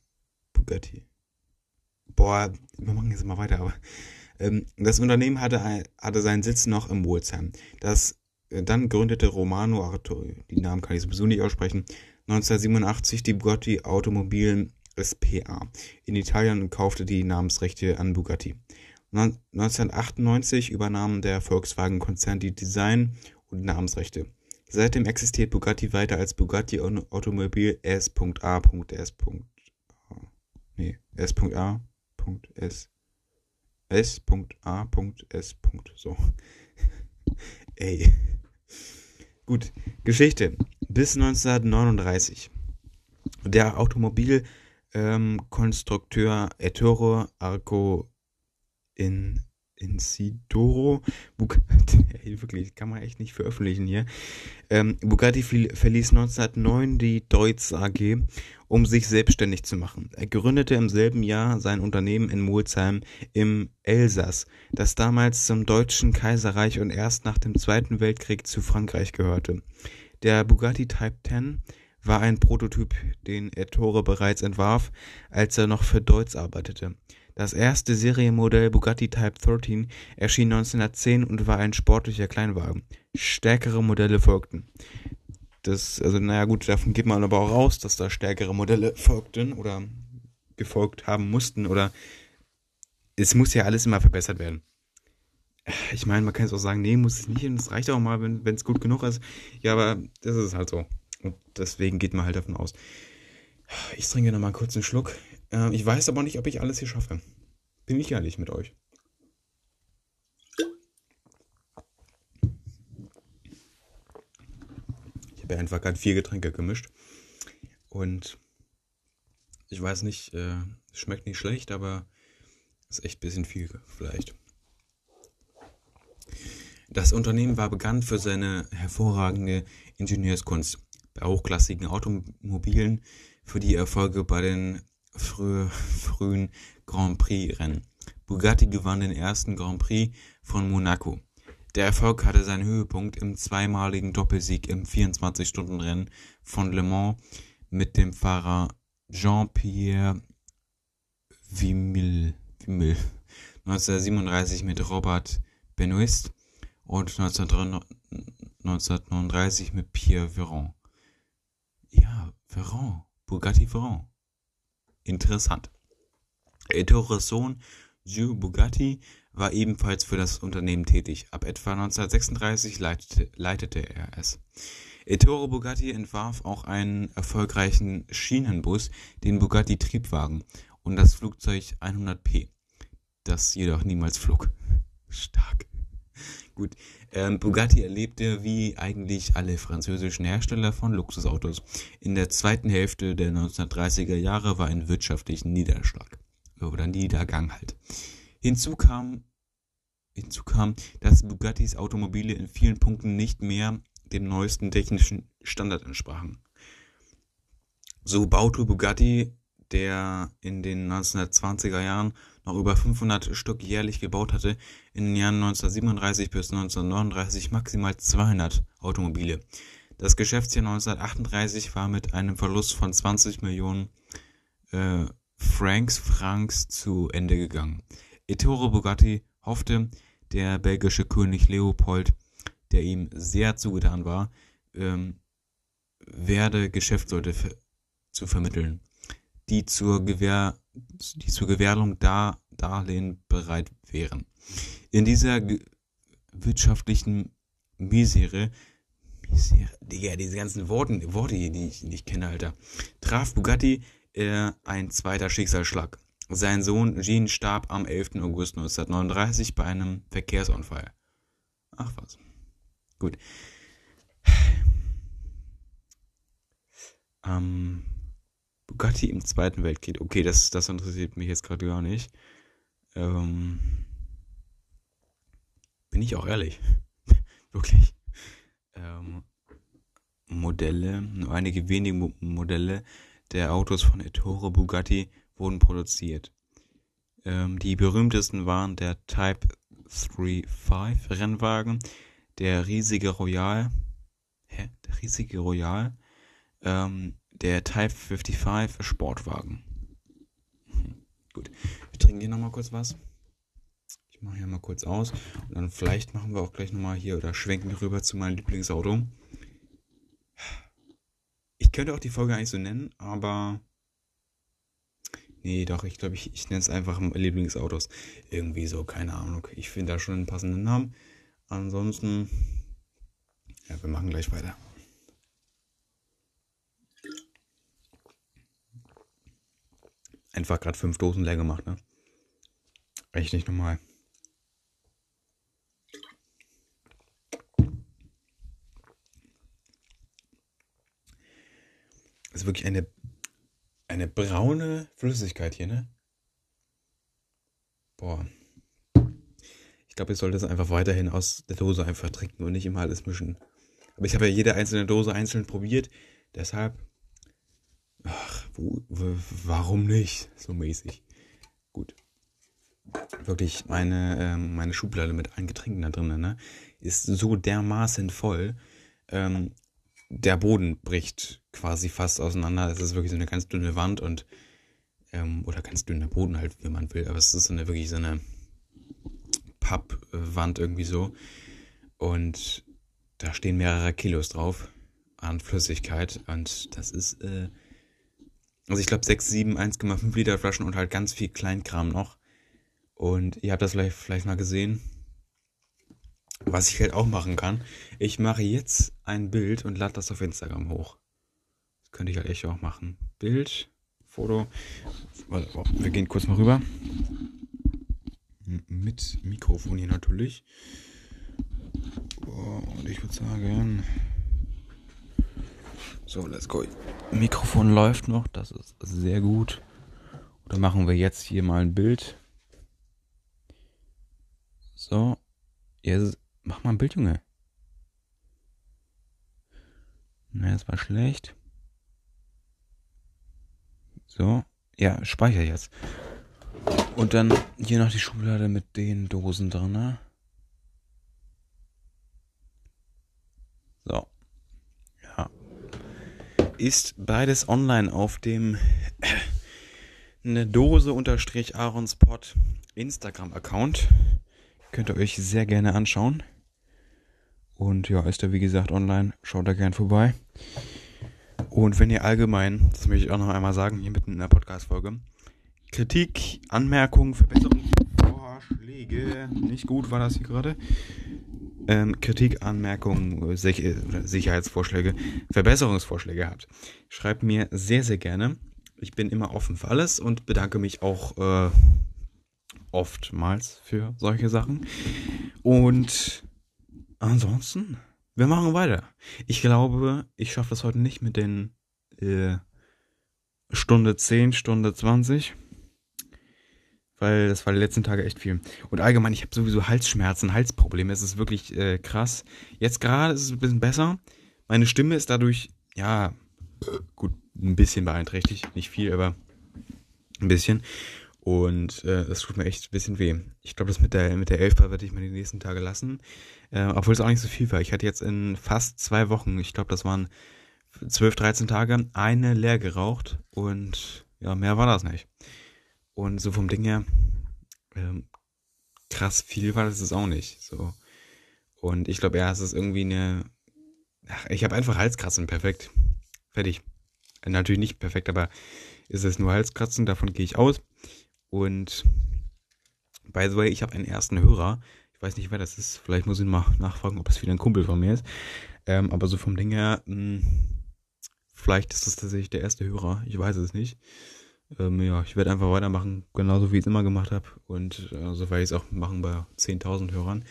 Bugatti. Boah, wir machen jetzt mal weiter, aber ähm, das Unternehmen hatte, hatte seinen Sitz noch im Wolsheim. Das äh, dann gründete Romano Arturi, die Namen kann ich sowieso nicht aussprechen, 1987 die Bugatti Automobilen SPA in Italien und kaufte die Namensrechte an Bugatti. 1998 übernahm der Volkswagen-Konzern die Design- und Namensrechte. Seitdem existiert Bugatti weiter als Bugatti Automobil S.A.S. Nee, S.A. S. S.A.S. So. Ey. Gut. Geschichte. Bis 1939. Der Automobilkonstrukteur ähm, Ettore Arco in Insidoro. Bugatti, ey, wirklich, kann man echt nicht veröffentlichen hier. Ähm, Bugatti verließ 1909 die Deutz AG, um sich selbstständig zu machen. Er gründete im selben Jahr sein Unternehmen in Molsheim im Elsass, das damals zum Deutschen Kaiserreich und erst nach dem Zweiten Weltkrieg zu Frankreich gehörte. Der Bugatti Type 10 war ein Prototyp, den Ettore bereits entwarf, als er noch für Deutz arbeitete. Das erste Serienmodell Bugatti Type 13 erschien 1910 und war ein sportlicher Kleinwagen. Stärkere Modelle folgten. Das, also naja gut, davon geht man aber auch raus, dass da stärkere Modelle folgten oder gefolgt haben mussten oder es muss ja alles immer verbessert werden. Ich meine, man kann es auch sagen, nee, muss es nicht und es reicht auch mal, wenn es gut genug ist. Ja, aber das ist halt so. Und deswegen geht man halt davon aus. Ich trinke nochmal kurz einen Schluck. Äh, ich weiß aber nicht, ob ich alles hier schaffe. Bin ich ehrlich mit euch. Ich habe einfach gerade vier Getränke gemischt. Und ich weiß nicht, äh, schmeckt nicht schlecht, aber ist echt ein bisschen viel vielleicht. Das Unternehmen war bekannt für seine hervorragende Ingenieurskunst bei hochklassigen Automobilen, für die Erfolge bei den früh, frühen Grand Prix-Rennen. Bugatti gewann den ersten Grand Prix von Monaco. Der Erfolg hatte seinen Höhepunkt im zweimaligen Doppelsieg im 24-Stunden-Rennen von Le Mans mit dem Fahrer Jean-Pierre Vimille, Vimille 1937 mit Robert Benoist und 1939 mit Pierre Véron. Ja, Véron, Bugatti Véron. Interessant. Ettores Sohn Jules Bugatti war ebenfalls für das Unternehmen tätig. Ab etwa 1936 leitete, leitete er es. Ettore Bugatti entwarf auch einen erfolgreichen Schienenbus, den Bugatti Triebwagen und das Flugzeug 100P, das jedoch niemals flog. Stark. Gut, ähm, Bugatti erlebte wie eigentlich alle französischen Hersteller von Luxusautos. In der zweiten Hälfte der 1930er Jahre war ein wirtschaftlicher Niederschlag oder Niedergang halt. Hinzu kam, hinzu kam, dass Bugattis Automobile in vielen Punkten nicht mehr dem neuesten technischen Standard entsprachen. So baute Bugatti, der in den 1920er Jahren noch über 500 Stück jährlich gebaut hatte, in den Jahren 1937 bis 1939 maximal 200 Automobile. Das Geschäftsjahr 1938 war mit einem Verlust von 20 Millionen äh, Franks Franks zu Ende gegangen. Ettore Bugatti hoffte, der belgische König Leopold, der ihm sehr zugetan war, ähm, werde Geschäftsleute zu vermitteln, die zur, Gewähr, die zur Gewährung Dar Darlehen bereit wären. In dieser wirtschaftlichen Misere, Misere, Digga, diese ganzen Worte, Worte, die ich nicht kenne, Alter, traf Bugatti äh, ein zweiter Schicksalsschlag. Sein Sohn Jean starb am 11. August 1939 bei einem Verkehrsunfall. Ach was. Gut. Ähm, Bugatti im Zweiten Weltkrieg. Okay, das, das interessiert mich jetzt gerade gar nicht. Ähm, bin ich auch ehrlich. Wirklich. Ähm, Modelle, nur einige wenige Modelle der Autos von Ettore Bugatti wurden produziert. Ähm, die berühmtesten waren der Type 35 Rennwagen, der riesige Royal, hä, der riesige Royal, ähm, der Type 55 Sportwagen. Hm, gut, wir trinken hier nochmal kurz was. Ich mache hier mal kurz aus und dann vielleicht machen wir auch gleich nochmal hier oder schwenken rüber zu meinem Lieblingsauto. Ich könnte auch die Folge eigentlich so nennen, aber. Nee, doch, ich glaube, ich, ich nenne es einfach Lieblingsautos. Irgendwie so, keine Ahnung. Ich finde da schon einen passenden Namen. Ansonsten. Ja, wir machen gleich weiter. Einfach gerade fünf Dosen leer gemacht, ne? Echt nicht normal. Das ist wirklich eine, eine braune Flüssigkeit hier, ne? Boah. Ich glaube, ich sollte das einfach weiterhin aus der Dose einfach trinken und nicht immer alles mischen. Aber ich habe ja jede einzelne Dose einzeln probiert. Deshalb. Wo, warum nicht? So mäßig. Gut. Wirklich, meine, ähm, meine Schublade mit allen Getränken da drin, ne? Ist so dermaßen voll. Ähm, der Boden bricht quasi fast auseinander. Es ist wirklich so eine ganz dünne Wand und ähm, oder ganz dünner Boden halt, wie man will. Aber es ist so eine wirklich so eine Pappwand irgendwie so. Und da stehen mehrere Kilos drauf an Flüssigkeit. Und das ist, äh, also ich glaube 6, 7, 1,5 Liter Flaschen und halt ganz viel Kleinkram noch. Und ihr habt das vielleicht, vielleicht mal gesehen. Was ich halt auch machen kann, ich mache jetzt ein Bild und lade das auf Instagram hoch. Könnte ich halt echt auch machen. Bild, Foto. Wir gehen kurz mal rüber. Mit Mikrofon hier natürlich. Und ich würde sagen. So, let's go. Mikrofon läuft noch, das ist sehr gut. Dann machen wir jetzt hier mal ein Bild. So. Jetzt mach mal ein Bild, Junge. Na, das war schlecht. So. Ja, speicher jetzt. Und dann hier noch die Schublade mit den Dosen drin. Ne? So. Ja. Ist beides online auf dem eine Dose unterstrich Aaronspot Instagram-Account. Könnt ihr euch sehr gerne anschauen. Und ja, ist da wie gesagt online. Schaut da gern vorbei. Und wenn ihr allgemein, das möchte ich auch noch einmal sagen, hier mitten in der Podcast-Folge, Kritik, Anmerkungen, Verbesserungsvorschläge, nicht gut war das hier gerade, ähm, Kritik, Anmerkungen, Sicherheitsvorschläge, Verbesserungsvorschläge habt, schreibt mir sehr, sehr gerne. Ich bin immer offen für alles und bedanke mich auch äh, oftmals für solche Sachen. Und ansonsten, wir machen weiter. Ich glaube, ich schaffe das heute nicht mit den äh, Stunde 10, Stunde 20. Weil das war die letzten Tage echt viel. Und allgemein, ich habe sowieso Halsschmerzen, Halsprobleme. Es ist wirklich äh, krass. Jetzt gerade ist es ein bisschen besser. Meine Stimme ist dadurch, ja, gut, ein bisschen beeinträchtigt. Nicht viel, aber ein bisschen. Und äh, das tut mir echt ein bisschen weh. Ich glaube, das mit der mit der Elfbar werde ich mir die nächsten Tage lassen. Äh, obwohl es auch nicht so viel war. Ich hatte jetzt in fast zwei Wochen, ich glaube, das waren 12, 13 Tage, eine leer geraucht. Und ja, mehr war das nicht. Und so vom Ding her, ähm, krass viel war das es auch nicht. So. Und ich glaube, ja, es ist irgendwie eine. Ach, ich habe einfach Halskratzen, perfekt. Fertig. Natürlich nicht perfekt, aber ist es nur Halskratzen, davon gehe ich aus. Und by the way, ich habe einen ersten Hörer. Ich weiß nicht, wer das ist. Vielleicht muss ich mal nachfragen, ob es wieder ein Kumpel von mir ist. Ähm, aber so vom Ding her, mh, hm, vielleicht ist es tatsächlich der erste Hörer. Ich weiß es nicht. Ähm, ja, ich werde einfach weitermachen, genauso wie ich es immer gemacht habe. Und äh, so werde ich es auch machen bei 10.000 Hörern,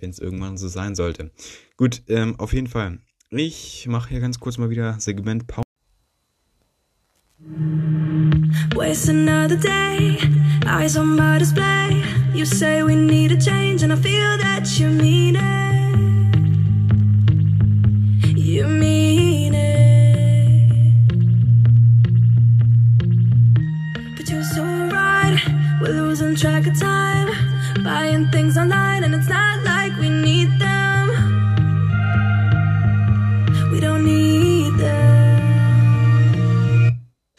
wenn es irgendwann so sein sollte. Gut, ähm, auf jeden Fall. Ich mache hier ganz kurz mal wieder Segment Pause. Waste another day, eyes on my display. You say we need a change, and I feel that you mean it. You mean losing track of time. Buying things online, and it's not like we need them. We don't need them.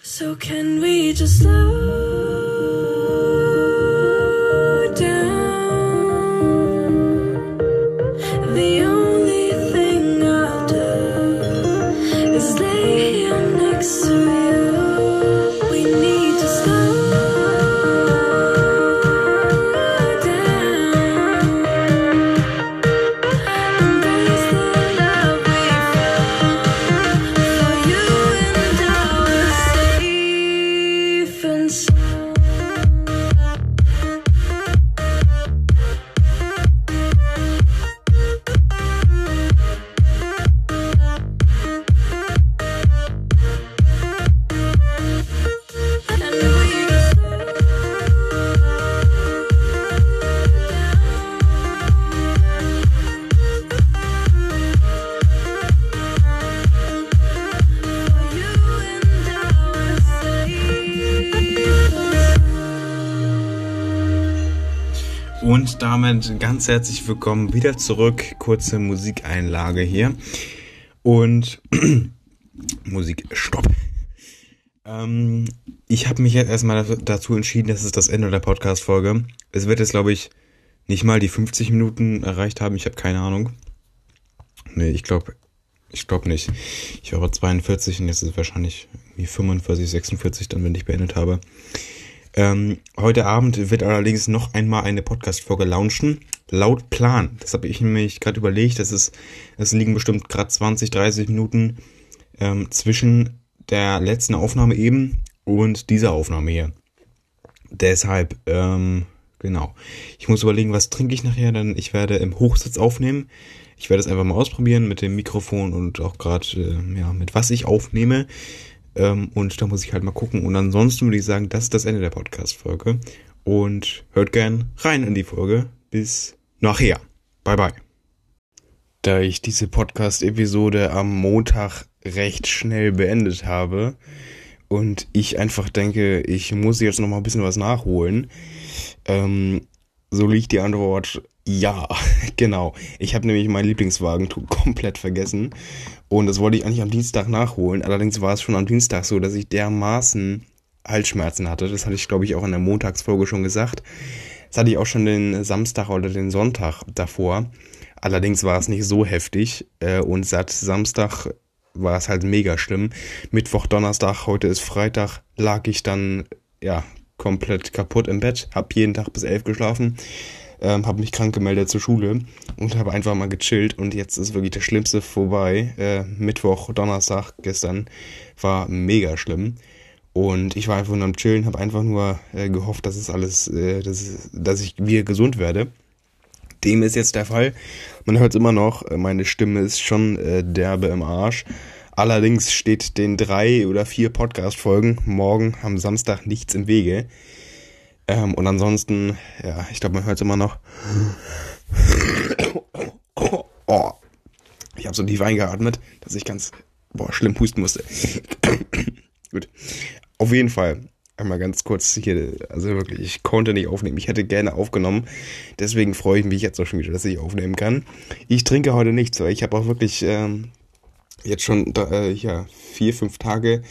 So can we just slow ganz herzlich willkommen wieder zurück. Kurze Musikeinlage hier. Und Musik, stopp. Ähm, ich habe mich jetzt erstmal dazu entschieden, dass es das Ende der Podcast-Folge. Es wird jetzt, glaube ich, nicht mal die 50 Minuten erreicht haben. Ich habe keine Ahnung. Nee, ich glaube, ich glaube nicht. Ich war 42 und jetzt ist es wahrscheinlich irgendwie 45, 46 dann, wenn ich beendet habe. Ähm, heute Abend wird allerdings noch einmal eine Podcast-Folge launchen. Laut Plan. Das habe ich nämlich gerade überlegt. Das ist, es liegen bestimmt gerade 20, 30 Minuten ähm, zwischen der letzten Aufnahme eben und dieser Aufnahme hier. Deshalb, ähm, genau. Ich muss überlegen, was trinke ich nachher, denn ich werde im Hochsitz aufnehmen. Ich werde es einfach mal ausprobieren mit dem Mikrofon und auch gerade, äh, ja, mit was ich aufnehme. Ähm, und da muss ich halt mal gucken. Und ansonsten würde ich sagen, das ist das Ende der Podcast-Folge. Und hört gern rein in die Folge. Bis nachher. Bye bye. Da ich diese Podcast-Episode am Montag recht schnell beendet habe und ich einfach denke, ich muss jetzt noch mal ein bisschen was nachholen, ähm, so liegt die Antwort ja, genau. Ich habe nämlich meinen Lieblingswagen komplett vergessen und das wollte ich eigentlich am Dienstag nachholen. Allerdings war es schon am Dienstag so, dass ich dermaßen Halsschmerzen hatte. Das hatte ich, glaube ich, auch in der Montagsfolge schon gesagt. Das hatte ich auch schon den Samstag oder den Sonntag davor. Allerdings war es nicht so heftig äh, und seit Samstag war es halt mega schlimm. Mittwoch, Donnerstag, heute ist Freitag, lag ich dann ja komplett kaputt im Bett, hab jeden Tag bis elf geschlafen, ähm, habe mich krank gemeldet zur Schule und habe einfach mal gechillt und jetzt ist wirklich das Schlimmste vorbei. Äh, Mittwoch, Donnerstag, gestern war mega schlimm. Und ich war einfach nur am Chillen, habe einfach nur äh, gehofft, dass es alles, äh, dass, dass ich wieder gesund werde. Dem ist jetzt der Fall. Man hört es immer noch, äh, meine Stimme ist schon äh, derbe im Arsch. Allerdings steht den drei oder vier Podcast-Folgen morgen am Samstag nichts im Wege. Ähm, und ansonsten, ja, ich glaube, man hört es immer noch. Oh. Ich habe so tief eingeatmet, dass ich ganz boah, schlimm husten musste. Gut. Auf jeden Fall einmal ganz kurz hier, also wirklich, ich konnte nicht aufnehmen. Ich hätte gerne aufgenommen. Deswegen freue ich mich jetzt auch schon wieder, dass ich aufnehmen kann. Ich trinke heute nichts, weil ich habe auch wirklich ähm, jetzt schon äh, ja, vier, fünf Tage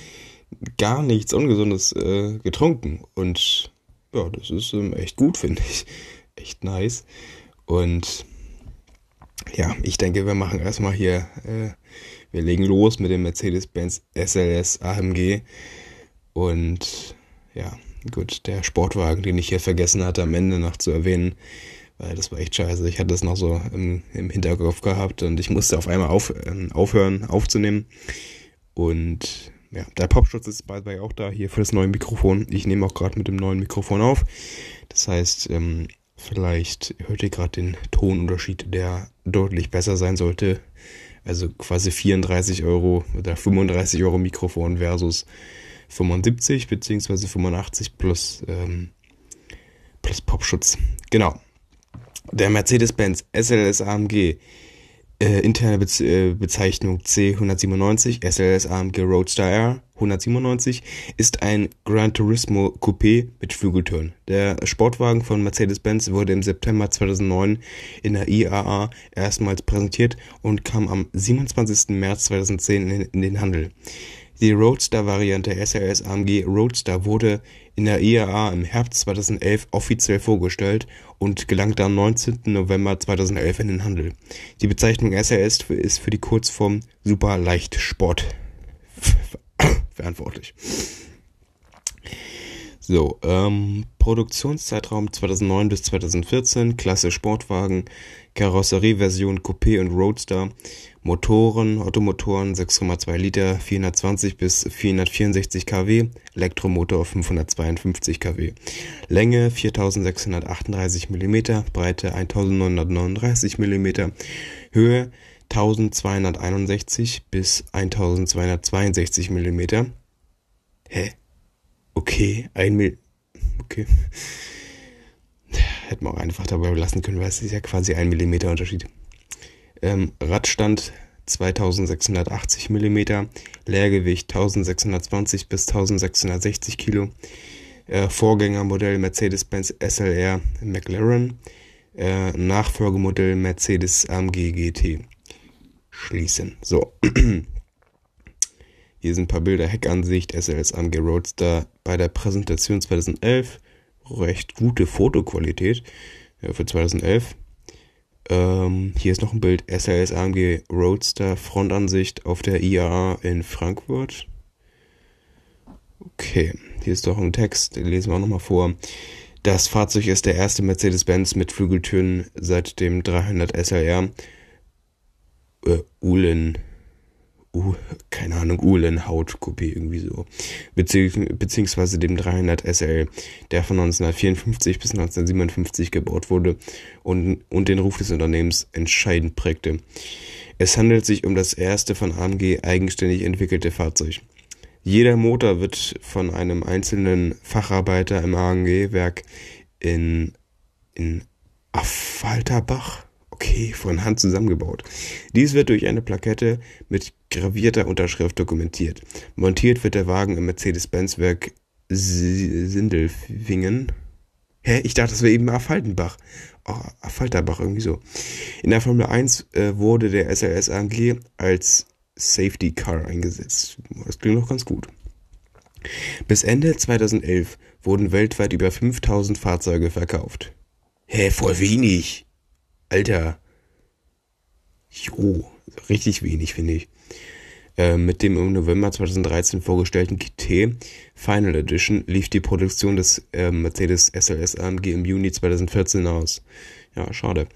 gar nichts Ungesundes äh, getrunken. Und ja, das ist ähm, echt gut, finde ich. Echt nice. Und ja, ich denke, wir machen erstmal hier, äh, wir legen los mit dem Mercedes-Benz SLS AMG. Und ja, gut, der Sportwagen, den ich hier vergessen hatte, am Ende noch zu erwähnen, weil das war echt scheiße. Ich hatte das noch so im, im Hinterkopf gehabt und ich musste auf einmal auf, äh, aufhören aufzunehmen. Und ja, der Popschutz ist bald auch da, hier für das neue Mikrofon. Ich nehme auch gerade mit dem neuen Mikrofon auf. Das heißt, ähm, vielleicht hört ihr gerade den Tonunterschied, der deutlich besser sein sollte. Also quasi 34 Euro oder 35 Euro Mikrofon versus 75 bzw. 85 plus, ähm, plus Popschutz. Genau. Der Mercedes-Benz SLS AMG, äh, interne Be äh, Bezeichnung C197, SLS AMG Roadster R 197, ist ein Gran Turismo Coupé mit Flügeltüren. Der Sportwagen von Mercedes-Benz wurde im September 2009 in der IAA erstmals präsentiert und kam am 27. März 2010 in, in den Handel. Die Roadster-Variante SRS AMG Roadster wurde in der IAA im Herbst 2011 offiziell vorgestellt und gelangte am 19. November 2011 in den Handel. Die Bezeichnung SRS ist für die Kurzform Super Leichtsport verantwortlich. So, ähm, Produktionszeitraum 2009 bis 2014, Klasse Sportwagen, Karosserieversion Coupé und Roadster, Motoren, Ottomotoren 6,2 Liter, 420 bis 464 kW, Elektromotor 552 kW, Länge 4638 mm, Breite 1939 mm, Höhe 1261 bis 1262 mm. Hä? Okay, ein Mil. Okay. Hätten wir auch einfach dabei lassen können, weil es ist ja quasi ein Millimeter Unterschied. Ähm, Radstand 2680 mm, Leergewicht 1620 bis 1660 Kilo. Äh, Vorgängermodell Mercedes-Benz SLR McLaren. Äh, Nachfolgemodell Mercedes AMG GT. Schließen. So. Hier sind ein paar Bilder, Heckansicht, SLS AMG Roadster bei der Präsentation 2011. Recht gute Fotoqualität ja, für 2011. Ähm, hier ist noch ein Bild SLS AMG Roadster Frontansicht auf der IAA in Frankfurt. Okay, hier ist doch ein Text, den lesen wir auch nochmal vor. Das Fahrzeug ist der erste Mercedes-Benz mit Flügeltüren seit dem 300 SLR. Äh, Ulen uh, keine Ahnung, Uhlenhaut Coupé irgendwie so. beziehungsweise dem 300 SL, der von 1954 bis 1957 gebaut wurde und, und den Ruf des Unternehmens entscheidend prägte. Es handelt sich um das erste von AMG eigenständig entwickelte Fahrzeug. Jeder Motor wird von einem einzelnen Facharbeiter im AMG-Werk in, in Affalterbach okay, von Hand zusammengebaut. Dies wird durch eine Plakette mit gravierter Unterschrift dokumentiert. Montiert wird der Wagen im Mercedes-Benz-Werk Sindelfingen. Hä? Ich dachte, das wäre eben Affaltenbach. Oh, Affalterbach, irgendwie so. In der Formel 1 äh, wurde der SLS AMG als Safety Car eingesetzt. Das klingt noch ganz gut. Bis Ende 2011 wurden weltweit über 5000 Fahrzeuge verkauft. Hä, voll wenig. Alter. Jo, richtig wenig, finde ich. Äh, mit dem im November 2013 vorgestellten GT Final Edition lief die Produktion des äh, Mercedes SLS AMG im Juni 2014 aus. Ja, schade.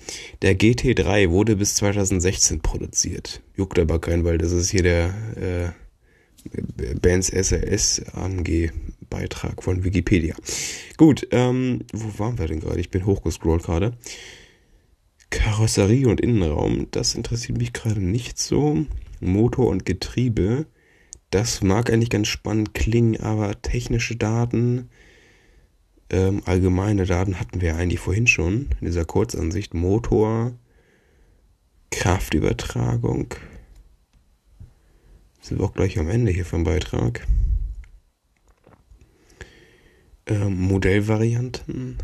Der GT3 wurde bis 2016 produziert. Juckt aber keinen, weil das ist hier der äh, Benz SLS AMG Beitrag von Wikipedia. Gut, ähm, wo waren wir denn gerade? Ich bin hochgescrollt gerade. Karosserie und Innenraum, das interessiert mich gerade nicht so. Motor und Getriebe, das mag eigentlich ganz spannend klingen, aber technische Daten, ähm, allgemeine Daten hatten wir eigentlich vorhin schon in dieser Kurzansicht. Motor, Kraftübertragung. Sind wir auch gleich am Ende hier vom Beitrag. Ähm, Modellvarianten.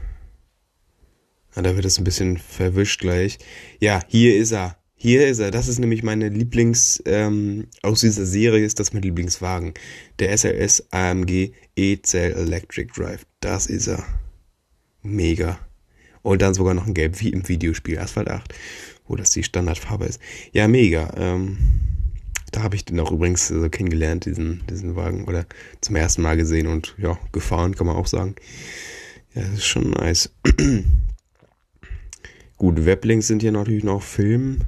Ah, da wird es ein bisschen verwischt gleich. Ja, hier ist er. Hier ist er. Das ist nämlich meine Lieblings, ähm, aus dieser Serie ist das mein Lieblingswagen. Der SLS AMG E-Cell Electric Drive. Das ist er. Mega. Und dann sogar noch ein Gelb, wie im Videospiel Asphalt 8, wo das die Standardfarbe ist. Ja, mega. Ähm, da habe ich den auch übrigens so kennengelernt, diesen, diesen Wagen, oder zum ersten Mal gesehen und ja, gefahren, kann man auch sagen. Ja, das ist schon nice. Gut, Weblinks sind hier natürlich noch Film.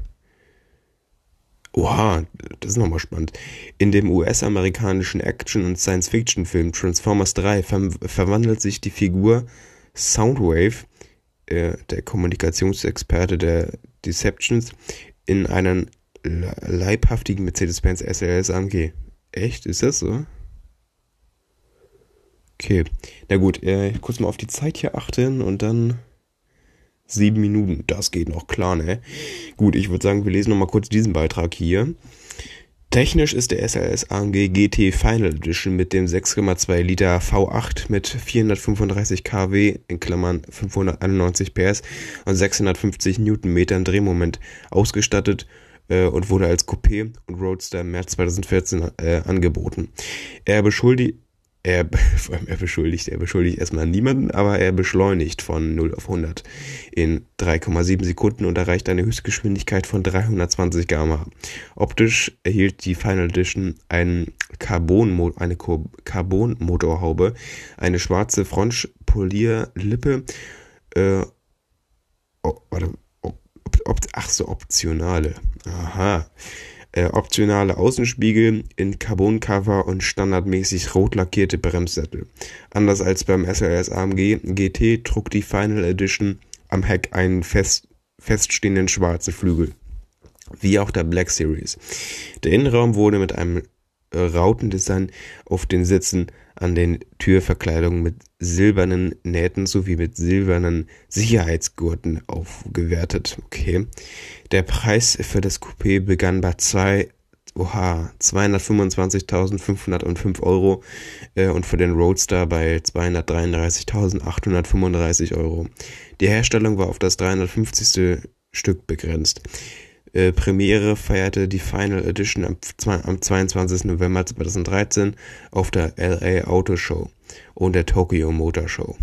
Oha, das ist nochmal spannend. In dem US-amerikanischen Action- und Science-Fiction-Film Transformers 3 ver verwandelt sich die Figur Soundwave, äh, der Kommunikationsexperte der Deceptions, in einen leibhaftigen Mercedes-Benz SLS AMG. Echt? Ist das so? Okay. Na gut, äh, kurz mal auf die Zeit hier achten und dann Sieben Minuten, das geht noch klar, ne? Gut, ich würde sagen, wir lesen nochmal kurz diesen Beitrag hier. Technisch ist der SLS AMG GT Final Edition mit dem 6,2 Liter V8 mit 435 kW in Klammern 591 PS und 650 Newtonmetern Drehmoment ausgestattet äh, und wurde als Coupé und Roadster im März 2014 äh, angeboten. Er beschuldigt er, vor allem er beschuldigt, er beschuldigt erstmal niemanden, aber er beschleunigt von 0 auf 100 in 3,7 Sekunden und erreicht eine Höchstgeschwindigkeit von 320 km/h. Optisch erhielt die Final Edition einen Carbon, eine Carbon-Motorhaube, eine schwarze Frontpolierlippe, äh, oh, warte, ob, ob, ach so, optionale, aha, äh, optionale Außenspiegel in Carbon-Cover und standardmäßig rot lackierte Bremssättel. Anders als beim SLS AMG GT trug die Final Edition am Heck einen fest, feststehenden schwarzen Flügel, wie auch der Black Series. Der Innenraum wurde mit einem Rautendesign auf den Sitzen an den Türverkleidungen mit silbernen Nähten sowie mit silbernen Sicherheitsgurten aufgewertet. Okay. Der Preis für das Coupé begann bei zwei Oha, 225.505 Euro äh, und für den Roadster bei 233.835 Euro. Die Herstellung war auf das 350. Stück begrenzt. Äh, Premiere feierte die Final Edition am, am 22. November 2013 auf der LA Auto Show und der Tokyo Motor Show.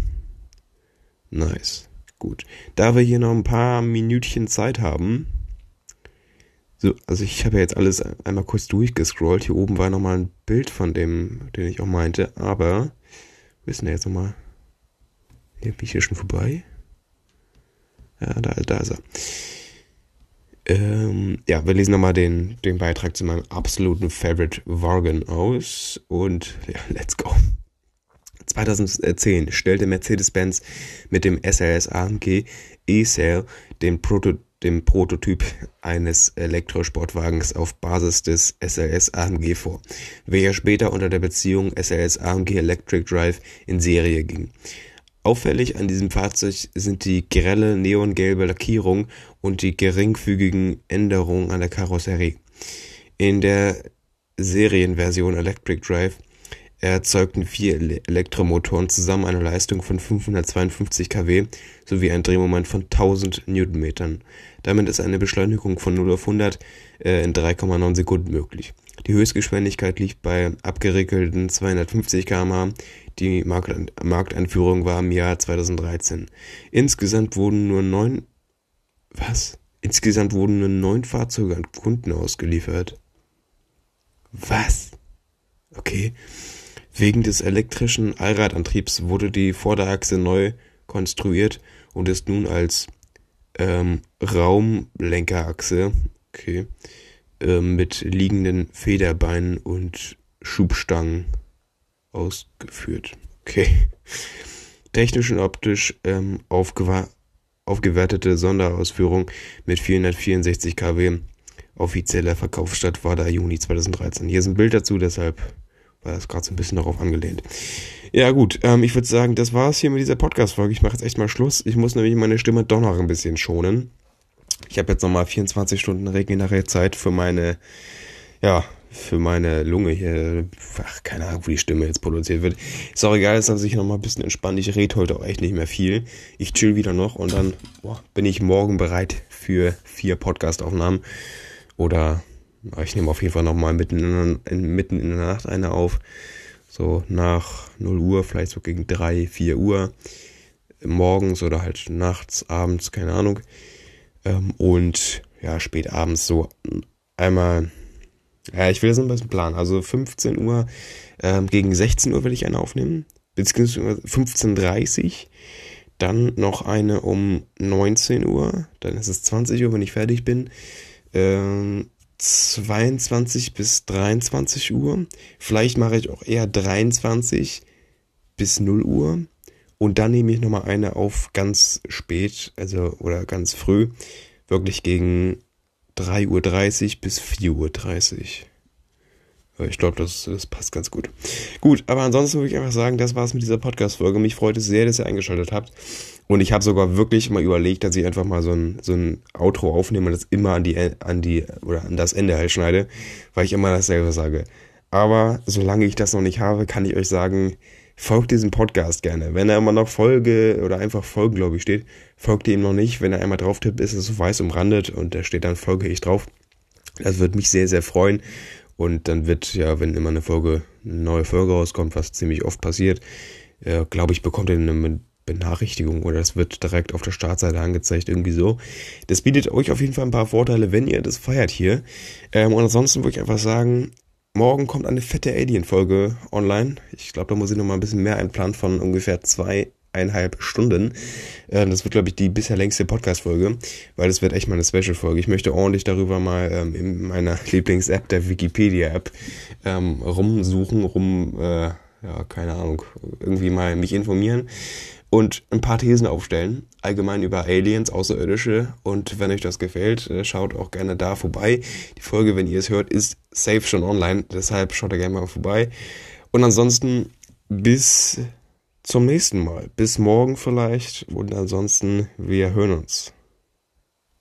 Nice. Gut. Da wir hier noch ein paar Minütchen Zeit haben, so, also ich habe ja jetzt alles einmal kurz durchgescrollt. Hier oben war nochmal ein Bild von dem, den ich auch meinte, aber, denn der jetzt nochmal? Hier bin ich hier schon vorbei. Ja, da, da ist er. Ähm, ja, wir lesen nochmal den, den Beitrag zu meinem absoluten Favorite Wagen aus und ja, let's go. 2010 stellte Mercedes-Benz mit dem SLS AMG E-Cell den, Proto den Prototyp eines Elektrosportwagens auf Basis des SLS AMG vor, welcher später unter der Beziehung SLS AMG Electric Drive in Serie ging. Auffällig an diesem Fahrzeug sind die grelle neongelbe Lackierung und die geringfügigen Änderungen an der Karosserie. In der Serienversion Electric Drive erzeugten vier Elektromotoren zusammen eine Leistung von 552 kW sowie ein Drehmoment von 1000 Newtonmetern. Damit ist eine Beschleunigung von 0 auf 100 äh, in 3,9 Sekunden möglich. Die Höchstgeschwindigkeit liegt bei abgerickelten 250 km/h. Die Markteinführung war im Jahr 2013. Insgesamt wurden nur neun was? Insgesamt wurden nur neun Fahrzeuge an Kunden ausgeliefert. Was? Okay. Wegen des elektrischen Allradantriebs wurde die Vorderachse neu konstruiert und ist nun als ähm, Raumlenkerachse okay, äh, mit liegenden Federbeinen und Schubstangen ausgeführt. Okay. Technisch und optisch ähm, aufgewertete Sonderausführung mit 464 kW. Offizieller Verkaufsstart war da Juni 2013. Hier ist ein Bild dazu, deshalb war das gerade so ein bisschen darauf angelehnt. Ja, gut, ähm, ich würde sagen, das war's hier mit dieser Podcast-Folge. Ich mache jetzt echt mal Schluss. Ich muss nämlich meine Stimme doch noch ein bisschen schonen. Ich habe jetzt nochmal 24 Stunden regeneräre Zeit für meine, ja, für meine Lunge hier. Ach, keine Ahnung, wo die Stimme jetzt produziert wird. Ist auch egal, dass ich nochmal ein bisschen entspannt. Ich rede heute auch echt nicht mehr viel. Ich chill wieder noch und dann boah, bin ich morgen bereit für vier Podcast-Aufnahmen. Oder ich nehme auf jeden Fall nochmal mitten in, mitten in der Nacht eine auf. So nach 0 Uhr, vielleicht so gegen 3, 4 Uhr. Morgens oder halt nachts, abends, keine Ahnung. Ähm, und ja, spät abends so einmal. Ja, ich will das ein bisschen planen. Also 15 Uhr, ähm, gegen 16 Uhr will ich eine aufnehmen. Beziehungsweise 15.30 Uhr. Dann noch eine um 19 Uhr. Dann ist es 20 Uhr, wenn ich fertig bin. Ähm, 22 bis 23 Uhr. Vielleicht mache ich auch eher 23 bis 0 Uhr. Und dann nehme ich nochmal eine auf ganz spät, also oder ganz früh. Wirklich gegen 3.30 Uhr bis 4.30 Uhr. Ich glaube, das, das passt ganz gut. Gut, aber ansonsten würde ich einfach sagen, das war's mit dieser Podcast-Folge. Mich freut es sehr, dass ihr eingeschaltet habt. Und ich habe sogar wirklich mal überlegt, dass ich einfach mal so ein, so ein Outro aufnehme und das immer an die, an die, oder an das Ende halt schneide, weil ich immer dasselbe sage. Aber solange ich das noch nicht habe, kann ich euch sagen, folgt diesem Podcast gerne. Wenn er immer noch Folge oder einfach Folgen, glaube ich, steht, folgt ihr ihm noch nicht. Wenn er einmal drauf tippt, ist es so weiß umrandet und da steht dann Folge ich drauf. Das würde mich sehr, sehr freuen. Und dann wird ja, wenn immer eine Folge, eine neue Folge rauskommt, was ziemlich oft passiert, äh, glaube ich, bekommt ihr eine Benachrichtigung oder es wird direkt auf der Startseite angezeigt, irgendwie so. Das bietet euch auf jeden Fall ein paar Vorteile, wenn ihr das feiert hier. Ähm, und ansonsten würde ich einfach sagen, morgen kommt eine fette Alien-Folge online. Ich glaube, da muss ich noch mal ein bisschen mehr einplanen von ungefähr zweieinhalb Stunden. Ähm, das wird, glaube ich, die bisher längste Podcast-Folge, weil das wird echt mal eine Special-Folge. Ich möchte ordentlich darüber mal ähm, in meiner Lieblings-App, der Wikipedia-App, ähm, rumsuchen, rum, äh, ja, keine Ahnung, irgendwie mal mich informieren und ein paar Thesen aufstellen, allgemein über Aliens, Außerirdische. Und wenn euch das gefällt, äh, schaut auch gerne da vorbei. Die Folge, wenn ihr es hört, ist safe schon online, deshalb schaut da gerne mal vorbei. Und ansonsten bis zum nächsten Mal. Bis morgen vielleicht. Und ansonsten, wir hören uns.